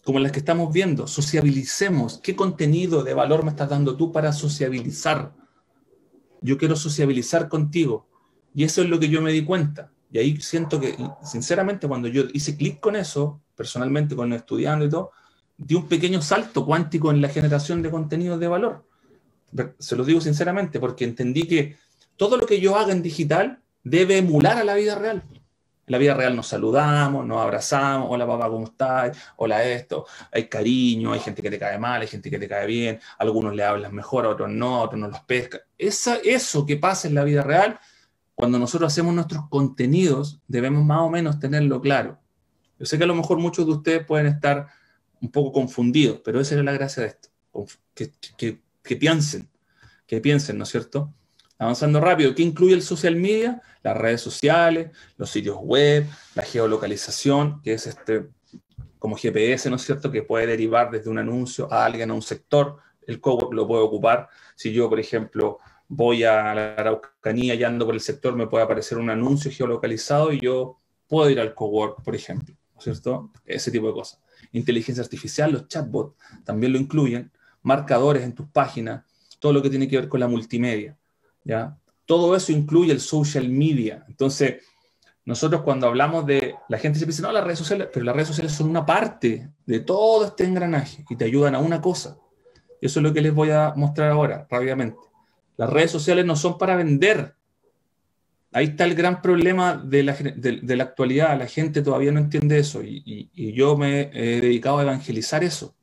como las que estamos viendo, sociabilicemos. ¿Qué contenido de valor me estás dando tú para sociabilizar? Yo quiero sociabilizar contigo. Y eso es lo que yo me di cuenta. Y ahí siento que, sinceramente, cuando yo hice clic con eso, personalmente con estudiando y todo, di un pequeño salto cuántico en la generación de contenidos de valor. Se lo digo sinceramente, porque entendí que todo lo que yo haga en digital debe emular a la vida real. En la vida real nos saludamos, nos abrazamos, hola papá, ¿cómo estás? Hola esto, hay cariño, hay gente que te cae mal, hay gente que te cae bien, algunos le hablan mejor, a otros no, a otros no los pesca. Esa, eso que pasa en la vida real, cuando nosotros hacemos nuestros contenidos, debemos más o menos tenerlo claro. Yo sé que a lo mejor muchos de ustedes pueden estar un poco confundidos, pero esa es la gracia de esto, que, que, que piensen, que piensen, ¿no es cierto? Avanzando rápido, ¿qué incluye el social media? Las redes sociales, los sitios web, la geolocalización, que es este como GPS, ¿no es cierto?, que puede derivar desde un anuncio a alguien a un sector. El cowork lo puede ocupar. Si yo, por ejemplo, voy a la Araucanía y ando por el sector, me puede aparecer un anuncio geolocalizado y yo puedo ir al cowork, por ejemplo, ¿no es cierto? Ese tipo de cosas. Inteligencia artificial, los chatbots también lo incluyen, marcadores en tus páginas, todo lo que tiene que ver con la multimedia. ¿ya? Todo eso incluye el social media. Entonces, nosotros cuando hablamos de, la gente siempre dice, no, las redes sociales, pero las redes sociales son una parte de todo este engranaje y te ayudan a una cosa. Eso es lo que les voy a mostrar ahora, rápidamente. Las redes sociales no son para vender. Ahí está el gran problema de la, de, la, actualidad. La gente todavía no entiende eso y, yo me he dedicado a evangelizar eso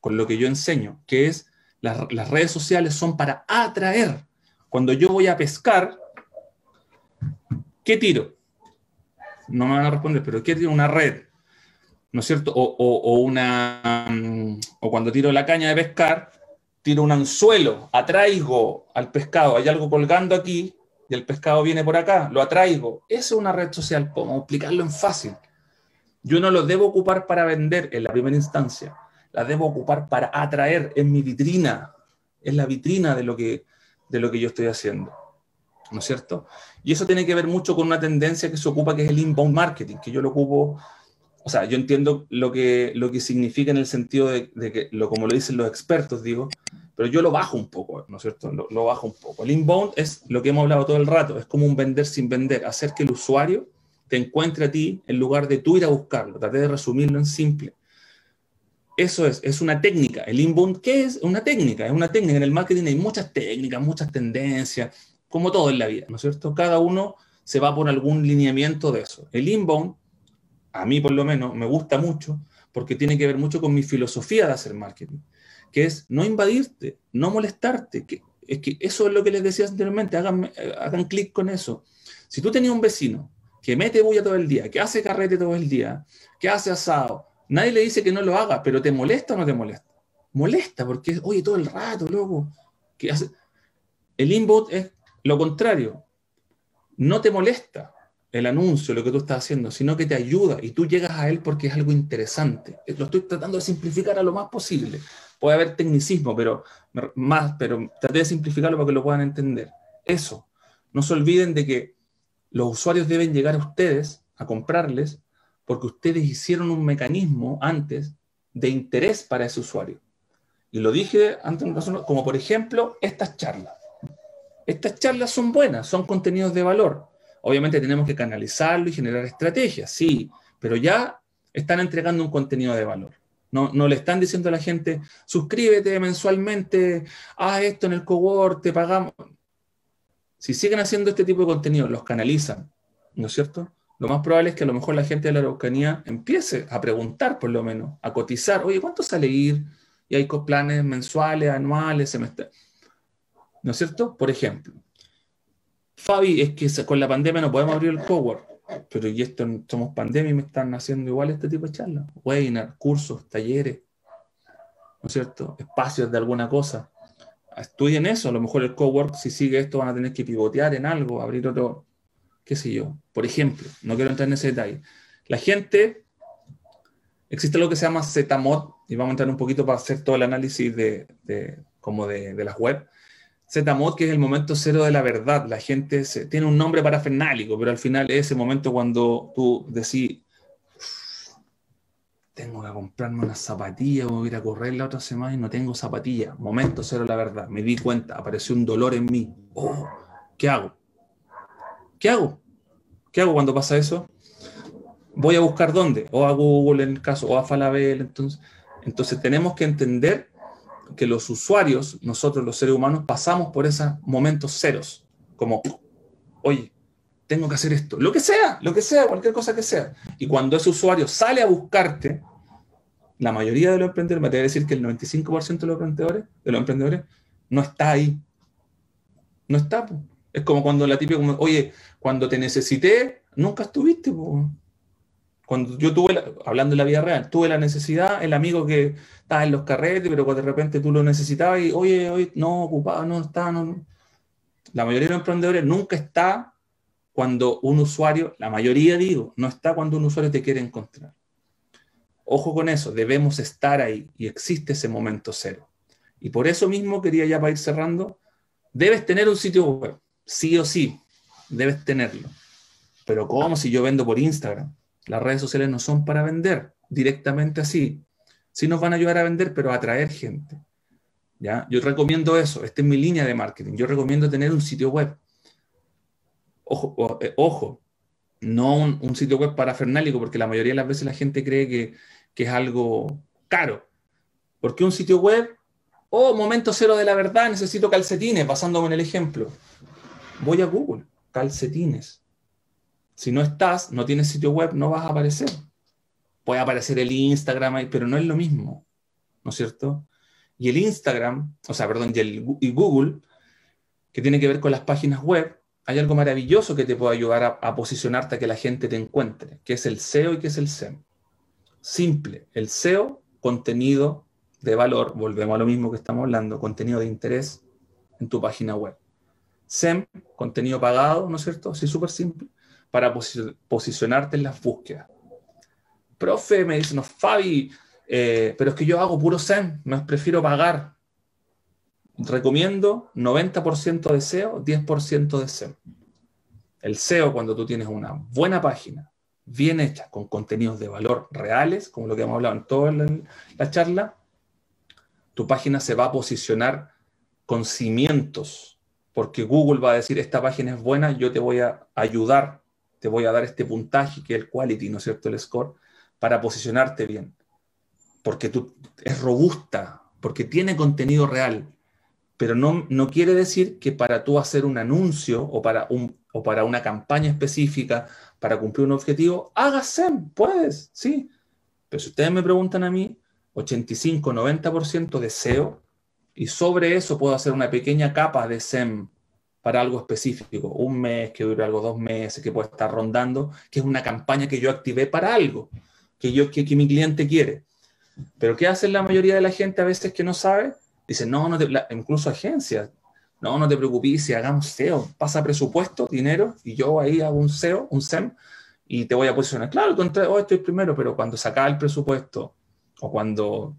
con lo que yo enseño, que es las, redes sociales son para atraer. Cuando yo voy a pescar, ¿qué tiro? No me van a responder, pero ¿qué tiro? Una red, ¿no es cierto? O, o, una, mm, o cuando tiro la caña de pescar, tiro un anzuelo, atraigo al pescado, hay algo colgando aquí, y el pescado viene por acá, lo atraigo. Esa es una red social, podemos explicarlo en fácil. Yo no lo debo ocupar para vender en la primera instancia, la debo ocupar para atraer en mi vitrina, es la vitrina de lo que, de lo que yo estoy haciendo. ¿No es cierto? Y eso tiene que ver mucho con una tendencia que se ocupa, que es el inbound marketing, que yo lo ocupo, o sea, yo entiendo lo que, lo que significa en el sentido de, que, lo, como lo dicen los expertos, digo, pero yo lo bajo un poco, ¿no es cierto? Lo, bajo un poco. El inbound es lo que hemos hablado todo el rato, es como un vender sin vender, hacer que el usuario te encuentre a ti en lugar de tú ir a buscarlo. Traté de resumirlo en simple. Eso es, es una técnica. El inbound, ¿qué es? Una técnica, es una técnica. En el marketing hay muchas técnicas, muchas tendencias, como todo en la vida, ¿no es cierto? Cada uno se va por algún lineamiento de eso. El inbound, a mí por lo menos, me gusta mucho porque tiene que ver mucho con mi filosofía de hacer marketing que es no invadirte, no molestarte. Que, es que eso es lo que les decía anteriormente, hagan, clic con eso. Si tú tenías un vecino que mete bulla todo el día, que hace carrete todo el día, que hace asado, nadie le dice que no lo haga, pero ¿te molesta o no te molesta? Molesta, porque, oye, todo el rato, loco. Hace... El inbound es lo contrario. No te molesta el anuncio, lo que tú estás haciendo, sino que te ayuda y tú llegas a él porque es algo interesante. Lo estoy tratando de simplificar a lo más posible puede haber tecnicismo, pero más, pero traté de simplificarlo para que lo puedan entender. Eso. No se olviden de que los usuarios deben llegar a ustedes a comprarles porque ustedes hicieron un mecanismo antes de interés para ese usuario. Y lo dije antes, como por ejemplo estas charlas. Estas charlas son buenas, son contenidos de valor. Obviamente tenemos que canalizarlo y generar estrategias, sí, pero ya están entregando un contenido de valor. No, le están diciendo a la gente, suscríbete mensualmente, haz esto en el cowork, te pagamos. Si siguen haciendo este tipo de contenido, los canalizan, ¿no es cierto? Lo más probable es que a lo mejor la gente de la Araucanía empiece a preguntar, por lo menos, a cotizar, oye, ¿cuánto sale ir? Y hay planes mensuales, anuales, semestrales. ¿No es cierto? Por ejemplo, Fabi, es que con la pandemia no podemos abrir el cowork pero y esto somos pandemia y me están haciendo igual este tipo de charlas. Webinar, cursos, talleres, ¿no es cierto? Espacios de alguna cosa. Estudien eso, a lo mejor el cowork, si sigue esto, van a tener que pivotear en algo, abrir otro, qué sé yo. Por ejemplo, no quiero entrar en ese detalle. La gente, existe lo que se llama ZMOD, y vamos a entrar un poquito para hacer todo el análisis de, de como de las web Z-Mod, que es el momento cero de la verdad. La gente tiene un nombre parafernálico, pero al final es ese momento cuando tú decís, tengo que comprarme una zapatilla, voy a ir a correr la otra semana y no tengo zapatilla. Momento cero de la verdad. Me di cuenta, apareció un dolor en mí. Oh, ¿Qué hago? ¿Qué hago? ¿Qué hago cuando pasa eso? Voy a buscar dónde, o a Google en el caso, o a Falabella. Entonces, entonces tenemos que entender que los usuarios, nosotros los seres humanos, pasamos por esos momentos ceros, como, oye, tengo que hacer esto, lo que sea, lo que sea, cualquier cosa que sea. Y cuando ese usuario sale a buscarte, la mayoría de los emprendedores, me atrevo a decir que el 95% de los emprendedores, de los emprendedores no está ahí. No está. Es como cuando la típica, oye, cuando te necesité, nunca estuviste. Cuando yo tuve, hablando de la vida real, tuve la necesidad, el amigo que estaba en los carretes, pero cuando de repente tú lo necesitabas y, oye, hoy no, ocupado, no está, no. La mayoría de los emprendedores nunca está cuando un usuario, la mayoría digo, no está cuando un usuario te quiere encontrar. Ojo con eso, debemos estar ahí y existe ese momento cero. Y por eso mismo quería ya para ir cerrando, debes tener un sitio web, sí o sí, debes tenerlo. Pero ¿cómo si yo vendo por Instagram? Las redes sociales no son para vender directamente así. Sí nos van a ayudar a vender, pero a atraer gente. ¿ya? Yo recomiendo eso. Esta es mi línea de marketing. Yo recomiendo tener un sitio web. Ojo, eh, no un, sitio web parafernálico, porque la mayoría de las veces la gente cree que, que es algo caro. Porque un sitio web, oh, momento cero de la verdad, necesito calcetines, basándome en el ejemplo. Voy a Google calcetines. Si no estás, no tienes sitio web, no vas a aparecer. Puede aparecer el Instagram pero no es lo mismo, ¿no es cierto? Y el Instagram, o sea, perdón, y, Google, que tiene que ver con las páginas web, hay algo maravilloso que te puede ayudar a, a, posicionarte a que la gente te encuentre, que es el SEO y que es el SEM. Simple, el SEO, contenido de valor, volvemos a lo mismo que estamos hablando, contenido de interés en tu página web. SEM, contenido pagado, ¿no es cierto? Sí, súper simple, para posicionarte en las búsquedas. Profe, me dice, no, Fabi, eh, pero es que yo hago puro SEM, me prefiero pagar. Recomiendo 90% de SEO, 10% de SEM. El SEO, cuando tú tienes una buena página, bien hecha, con contenidos de valor reales, como lo que hemos hablado en toda la charla, tu página se va a posicionar con cimientos, porque Google va a decir, esta página es buena, yo te voy a ayudar, te voy a dar este puntaje, que es el quality, ¿no es cierto?, el score, para posicionarte bien, porque tú, es robusta, porque tiene contenido real, pero no, no quiere decir que para tú hacer un anuncio o para, un, o para una campaña específica, para cumplir un objetivo, hagas SEM, puedes, sí. Pero si ustedes me preguntan a mí, 85-90% de SEO y sobre eso puedo hacer una pequeña capa de SEM para algo específico, un mes, que dure algo dos meses, que puede estar rondando, que es una campaña que yo activé para algo, que, yo, que, mi cliente quiere. Pero ¿qué hace la mayoría de la gente a veces que no sabe? Dice, no, no incluso agencias, no, no te preocupes, si hagamos SEO, pasa presupuesto, dinero, y yo ahí hago un SEO, un SEM, y te voy a posicionar. Claro, oh, estoy primero, pero cuando saca el presupuesto, o cuando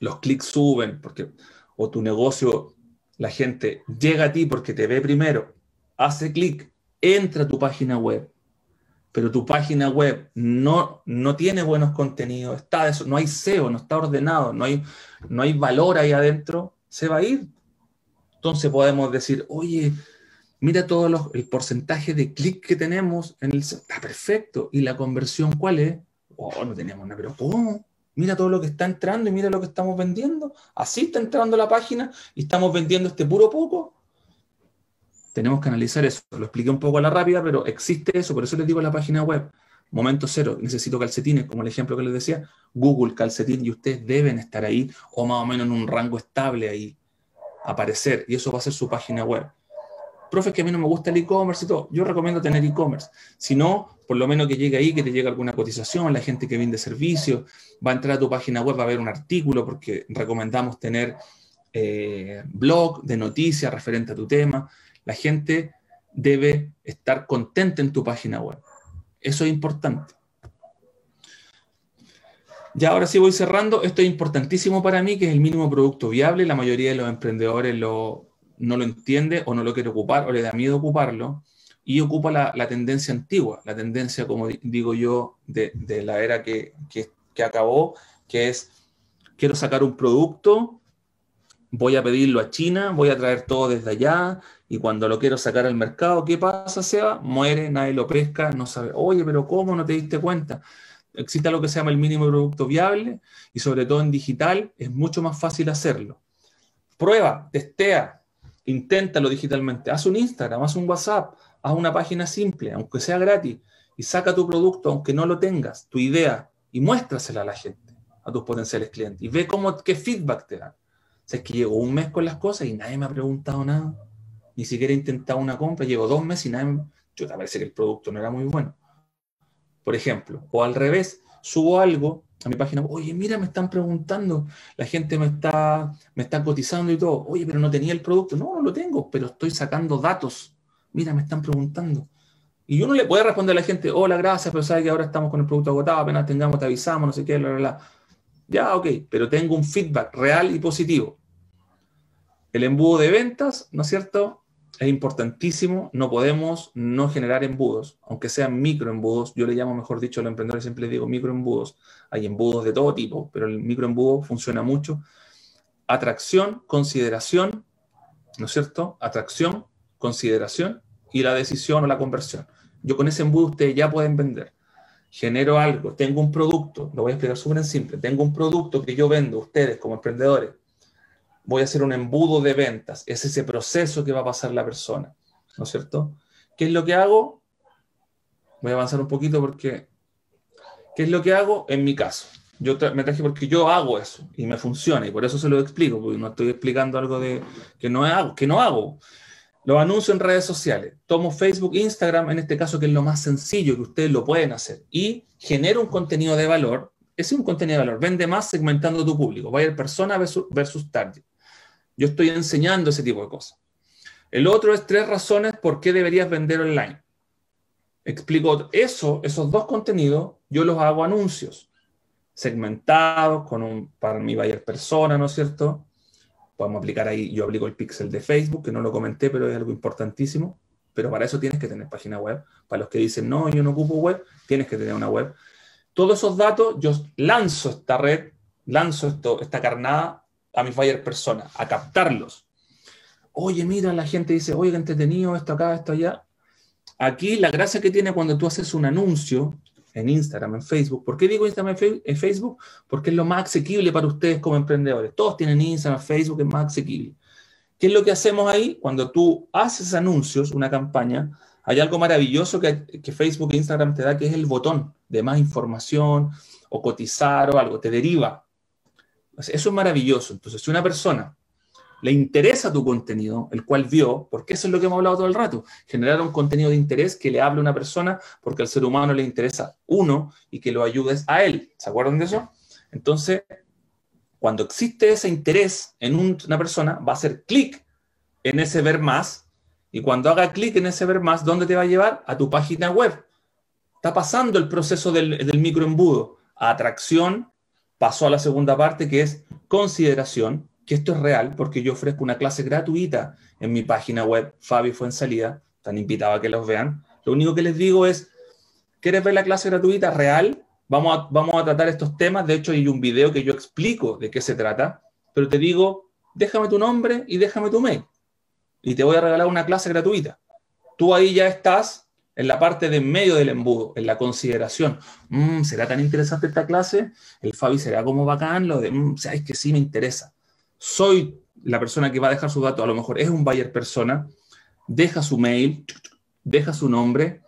los clics suben, porque, o tu negocio, la gente llega a ti porque te ve primero, hace clic, entra a tu página web, pero tu página web no, no tiene buenos contenidos, está eso, no hay SEO, no está ordenado, no hay, no hay valor ahí adentro, se va a ir. Entonces podemos decir, oye, mira todo el porcentaje de clics que tenemos en el... Está perfecto. ¿Y la conversión cuál es? Oh, no tenemos nada, pero ¿cómo? Mira todo lo que está entrando y mira lo que estamos vendiendo. Así está entrando la página y estamos vendiendo este puro poco. Tenemos que analizar eso. Lo expliqué un poco a la rápida, pero existe eso. Por eso les digo la página web. Momento cero, necesito calcetines, como el ejemplo que les decía, Google calcetín y ustedes deben estar ahí o más o menos en un rango estable ahí, aparecer. Y eso va a ser su página web profe, que a mí no me gusta el e-commerce y todo. Yo recomiendo tener e-commerce. Si no, por lo menos que llegue ahí, que te llegue alguna cotización, la gente que vende servicios, va a entrar a tu página web, va a ver un artículo, porque recomendamos tener eh, blog de noticias referente a tu tema. La gente debe estar contenta en tu página web. Eso es importante. Ya ahora sí voy cerrando. Esto es importantísimo para mí, que es el mínimo producto viable. La mayoría de los emprendedores lo, no lo entiende o no lo quiere ocupar o le da miedo ocuparlo y ocupa la, tendencia antigua, la tendencia, como digo yo, de, la era que, que, acabó, que es, quiero sacar un producto, voy a pedirlo a China, voy a traer todo desde allá, y cuando lo quiero sacar al mercado, ¿qué pasa, Seba? Muere, nadie lo pesca, no sabe, oye, pero ¿cómo no te diste cuenta? Existe lo que se llama el mínimo producto viable, y sobre todo en digital es mucho más fácil hacerlo. Prueba, testea, inténtalo digitalmente, haz un Instagram, haz un WhatsApp, haz una página simple, aunque sea gratis, y saca tu producto, aunque no lo tengas, tu idea, y muéstrasela a la gente, a tus potenciales clientes, y ve cómo, qué feedback te dan. O sea, es que llevo un mes con las cosas y nadie me ha preguntado nada, ni siquiera he intentado una compra, llevo dos meses y nadie me... Yo te parece que el producto no era muy bueno. Por ejemplo, o al revés, subo algo a mi página, oye, mira, me están preguntando, la gente me está, me está cotizando y todo, oye, pero no tenía el producto, no, no lo tengo, pero estoy sacando datos, mira, me están preguntando. Y uno le puede responder a la gente, hola, gracias, pero sabe que ahora estamos con el producto agotado, apenas tengamos, te avisamos, no sé qué, bla, bla, bla. Ya, ok, pero tengo un feedback real y positivo. El embudo de ventas, ¿no es cierto? Es importantísimo, no podemos no generar embudos, aunque sean microembudos, yo le llamo, mejor dicho, a los emprendedores siempre les digo microembudos, hay embudos de todo tipo, pero el microembudo funciona mucho. Atracción, consideración, ¿no es cierto? Atracción, consideración y la decisión o la conversión. Yo con ese embudo ustedes ya pueden vender. Genero algo, tengo un producto, lo voy a explicar súper simple, tengo un producto que yo vendo, ustedes como emprendedores, voy a hacer un embudo de ventas. Es ese proceso que va a pasar la persona, ¿no es cierto? ¿Qué es lo que hago? Voy a avanzar un poquito porque... ¿Qué es lo que hago en mi caso? Yo me traje porque yo hago eso y me funciona y por eso se lo explico, porque no estoy explicando algo de que no hago, que no hago. Lo anuncio en redes sociales. Tomo Facebook, Instagram, en este caso, que es lo más sencillo que ustedes lo pueden hacer. Y genero un contenido de valor. Es un contenido de valor. Vende más segmentando tu público. Va a ir persona versus target. Yo estoy enseñando ese tipo de cosas. El otro es tres razones por qué deberías vender online. Explico eso, esos dos contenidos, yo los hago anuncios segmentados con un, para mi buyer persona, ¿no es cierto? Podemos aplicar ahí, yo aplico el pixel de Facebook, que no lo comenté, pero es algo importantísimo. Pero para eso tienes que tener página web. Para los que dicen, no, yo no ocupo web, tienes que tener una web. Todos esos datos, yo lanzo esta red, lanzo esto, esta carnada a mis buyer personas, a captarlos. Oye, mira, la gente dice, oye, entretenido, esto acá, esto allá. Aquí la gracia que tiene cuando tú haces un anuncio en Instagram, en Facebook. ¿Por qué digo Instagram en Facebook? Porque es lo más asequible para ustedes como emprendedores. Todos tienen Instagram, Facebook, es más asequible. ¿Qué es lo que hacemos ahí? Cuando tú haces anuncios, una campaña, hay algo maravilloso que, que Facebook e Instagram te da, que es el botón de más información o cotizar o algo, te deriva. Eso es maravilloso. Entonces, si una persona le interesa tu contenido, el cual vio, porque eso es lo que hemos hablado todo el rato, generar un contenido de interés que le hable a una persona porque al ser humano le interesa uno y que lo ayudes a él. ¿Se acuerdan de eso? Entonces, cuando existe ese interés en una persona, va a hacer clic en ese ver más y cuando haga clic en ese ver más, ¿dónde te va a llevar? A tu página web. Está pasando el proceso del, del microembudo. Atracción, pasó a la segunda parte que es consideración, que esto es real porque yo ofrezco una clase gratuita en mi página web, Fabi Fuensalida, están invitados a que los vean. Lo único que les digo es, ¿quieres ver la clase gratuita real? Vamos a, vamos a tratar estos temas, de hecho hay un video que yo explico de qué se trata, pero te digo, déjame tu nombre y déjame tu mail. Y te voy a regalar una clase gratuita. Tú ahí ya estás en la parte de medio del embudo, en la consideración. Mm, ¿Será tan interesante esta clase? El Fabi será como bacán, lo de, mm, sabes que sí me interesa soy la persona que va a dejar su dato, a lo mejor es un buyer persona, deja su mail, deja su nombre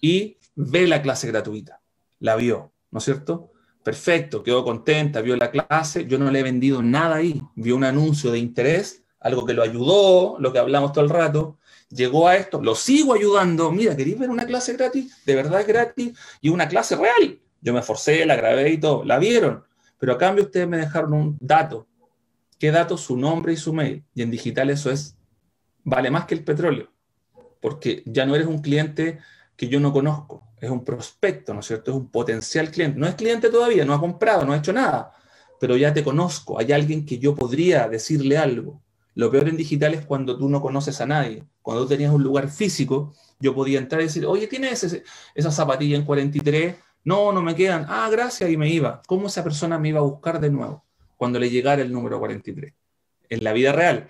y ve la clase gratuita. La vio, ¿no es cierto? Perfecto, quedó contenta, vio la clase, yo no le he vendido nada ahí, vio un anuncio de interés, algo que lo ayudó, lo que hablamos todo el rato, llegó a esto, lo sigo ayudando, mira, ¿queréis ver una clase gratis? De verdad es gratis y una clase real. Yo me esforcé, la grabé y todo, la vieron, pero a cambio ustedes me dejaron un dato, qué datos, su nombre y su mail. Y en digital eso es, vale más que el petróleo, porque ya no eres un cliente que yo no conozco, es un prospecto, ¿no es cierto? Es un potencial cliente. No es cliente todavía, no ha comprado, no ha hecho nada, pero ya te conozco, hay alguien que yo podría decirle algo. Lo peor en digital es cuando tú no conoces a nadie. Cuando tú tenías un lugar físico, yo podía entrar y decir, oye, ¿tienes esa zapatilla en 43? No, no me quedan. Ah, gracias, y me iba. ¿Cómo esa persona me iba a buscar de nuevo? cuando le llegara el número 43. En la vida real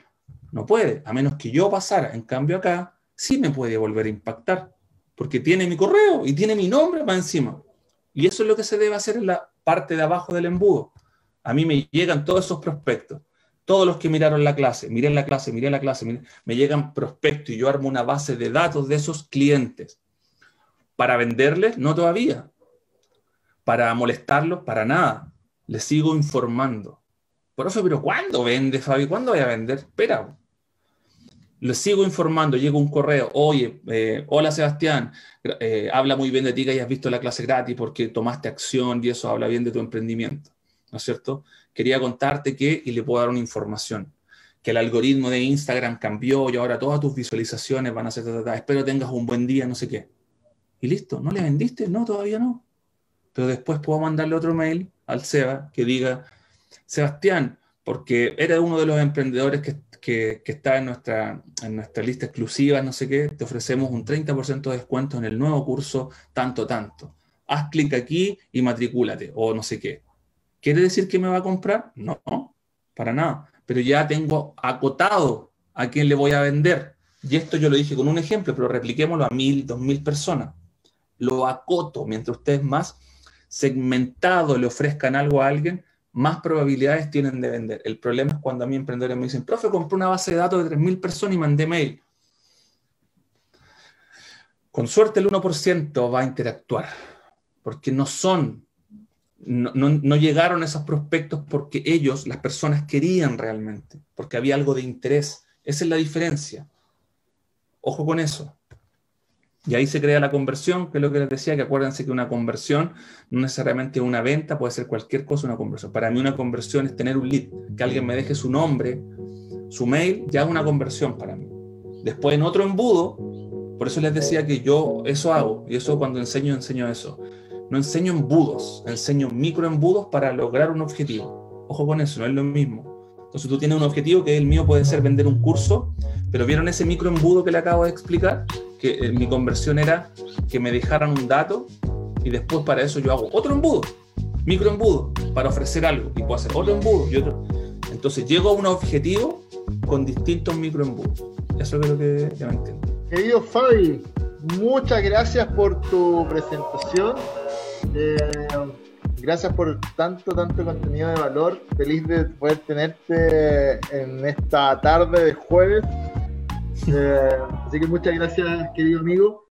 no puede, a menos que yo pasara. En cambio acá sí me puede volver a impactar, porque tiene mi correo y tiene mi nombre para encima. Y eso es lo que se debe hacer en la parte de abajo del embudo. A mí me llegan todos esos prospectos. Todos los que miraron la clase, miré la clase, miré la clase, me llegan prospectos y yo armo una base de datos de esos clientes. Para venderles, no todavía. Para molestarlos, para nada. Les sigo informando. Profe, pero ¿cuándo vende, Fabi? ¿Cuándo voy a vender? Espera. Le sigo informando, llega un correo, oye, eh, hola Sebastián, eh, habla muy bien de ti que hayas visto la clase gratis porque tomaste acción y eso habla bien de tu emprendimiento, ¿no es cierto? Quería contarte que, y le puedo dar una información, que el algoritmo de Instagram cambió y ahora todas tus visualizaciones van a ser, espero tengas un buen día, no sé qué. Y listo, ¿no le vendiste? No, todavía no. Pero después puedo mandarle otro mail al Seba que diga, Sebastián, porque era uno de los emprendedores que, está en nuestra, en nuestra lista exclusiva, no sé qué, te ofrecemos un 30% de descuento en el nuevo curso, tanto, tanto. Haz clic aquí y matricúlate, o no sé qué. ¿Quiere decir que me va a comprar? No, para nada. Pero ya tengo acotado a quién le voy a vender. Y esto yo lo dije con un ejemplo, pero repliquémoslo a mil, dos mil personas. Lo acoto mientras ustedes más segmentado le ofrezcan algo a alguien, más probabilidades tienen de vender. El problema es cuando a mí emprendedores me dicen, profe, compré una base de datos de 3.000 personas y mandé mail. Con suerte el 1% va a interactuar, porque no son, no, no, llegaron esos prospectos porque ellos, las personas, querían realmente, porque había algo de interés. Esa es la diferencia. Ojo con eso. Y ahí se crea la conversión, que es lo que les decía, que acuérdense que una conversión no necesariamente una venta, puede ser cualquier cosa una conversión. Para mí una conversión es tener un lead, que alguien me deje su nombre, su mail, ya es una conversión para mí. Después en otro embudo, por eso les decía que yo eso hago, y eso cuando enseño, enseño eso. No enseño embudos, enseño microembudos para lograr un objetivo. Ojo con eso, no es lo mismo. Entonces tú tienes un objetivo que el mío puede ser vender un curso, pero ¿vieron ese microembudo que le acabo de explicar? que eh, mi conversión era que me dejaran un dato y después para eso yo hago otro embudo, micro embudo, para ofrecer algo y puedo hacer otro embudo y otro. Entonces llego a un objetivo con distintos micro embudos. Eso es lo que ya me entiendo. Querido Fabi, muchas gracias por tu presentación. Eh, gracias por tanto, tanto contenido de valor. Feliz de poder tenerte en esta tarde de jueves. Eh, así que muchas gracias, querido amigo.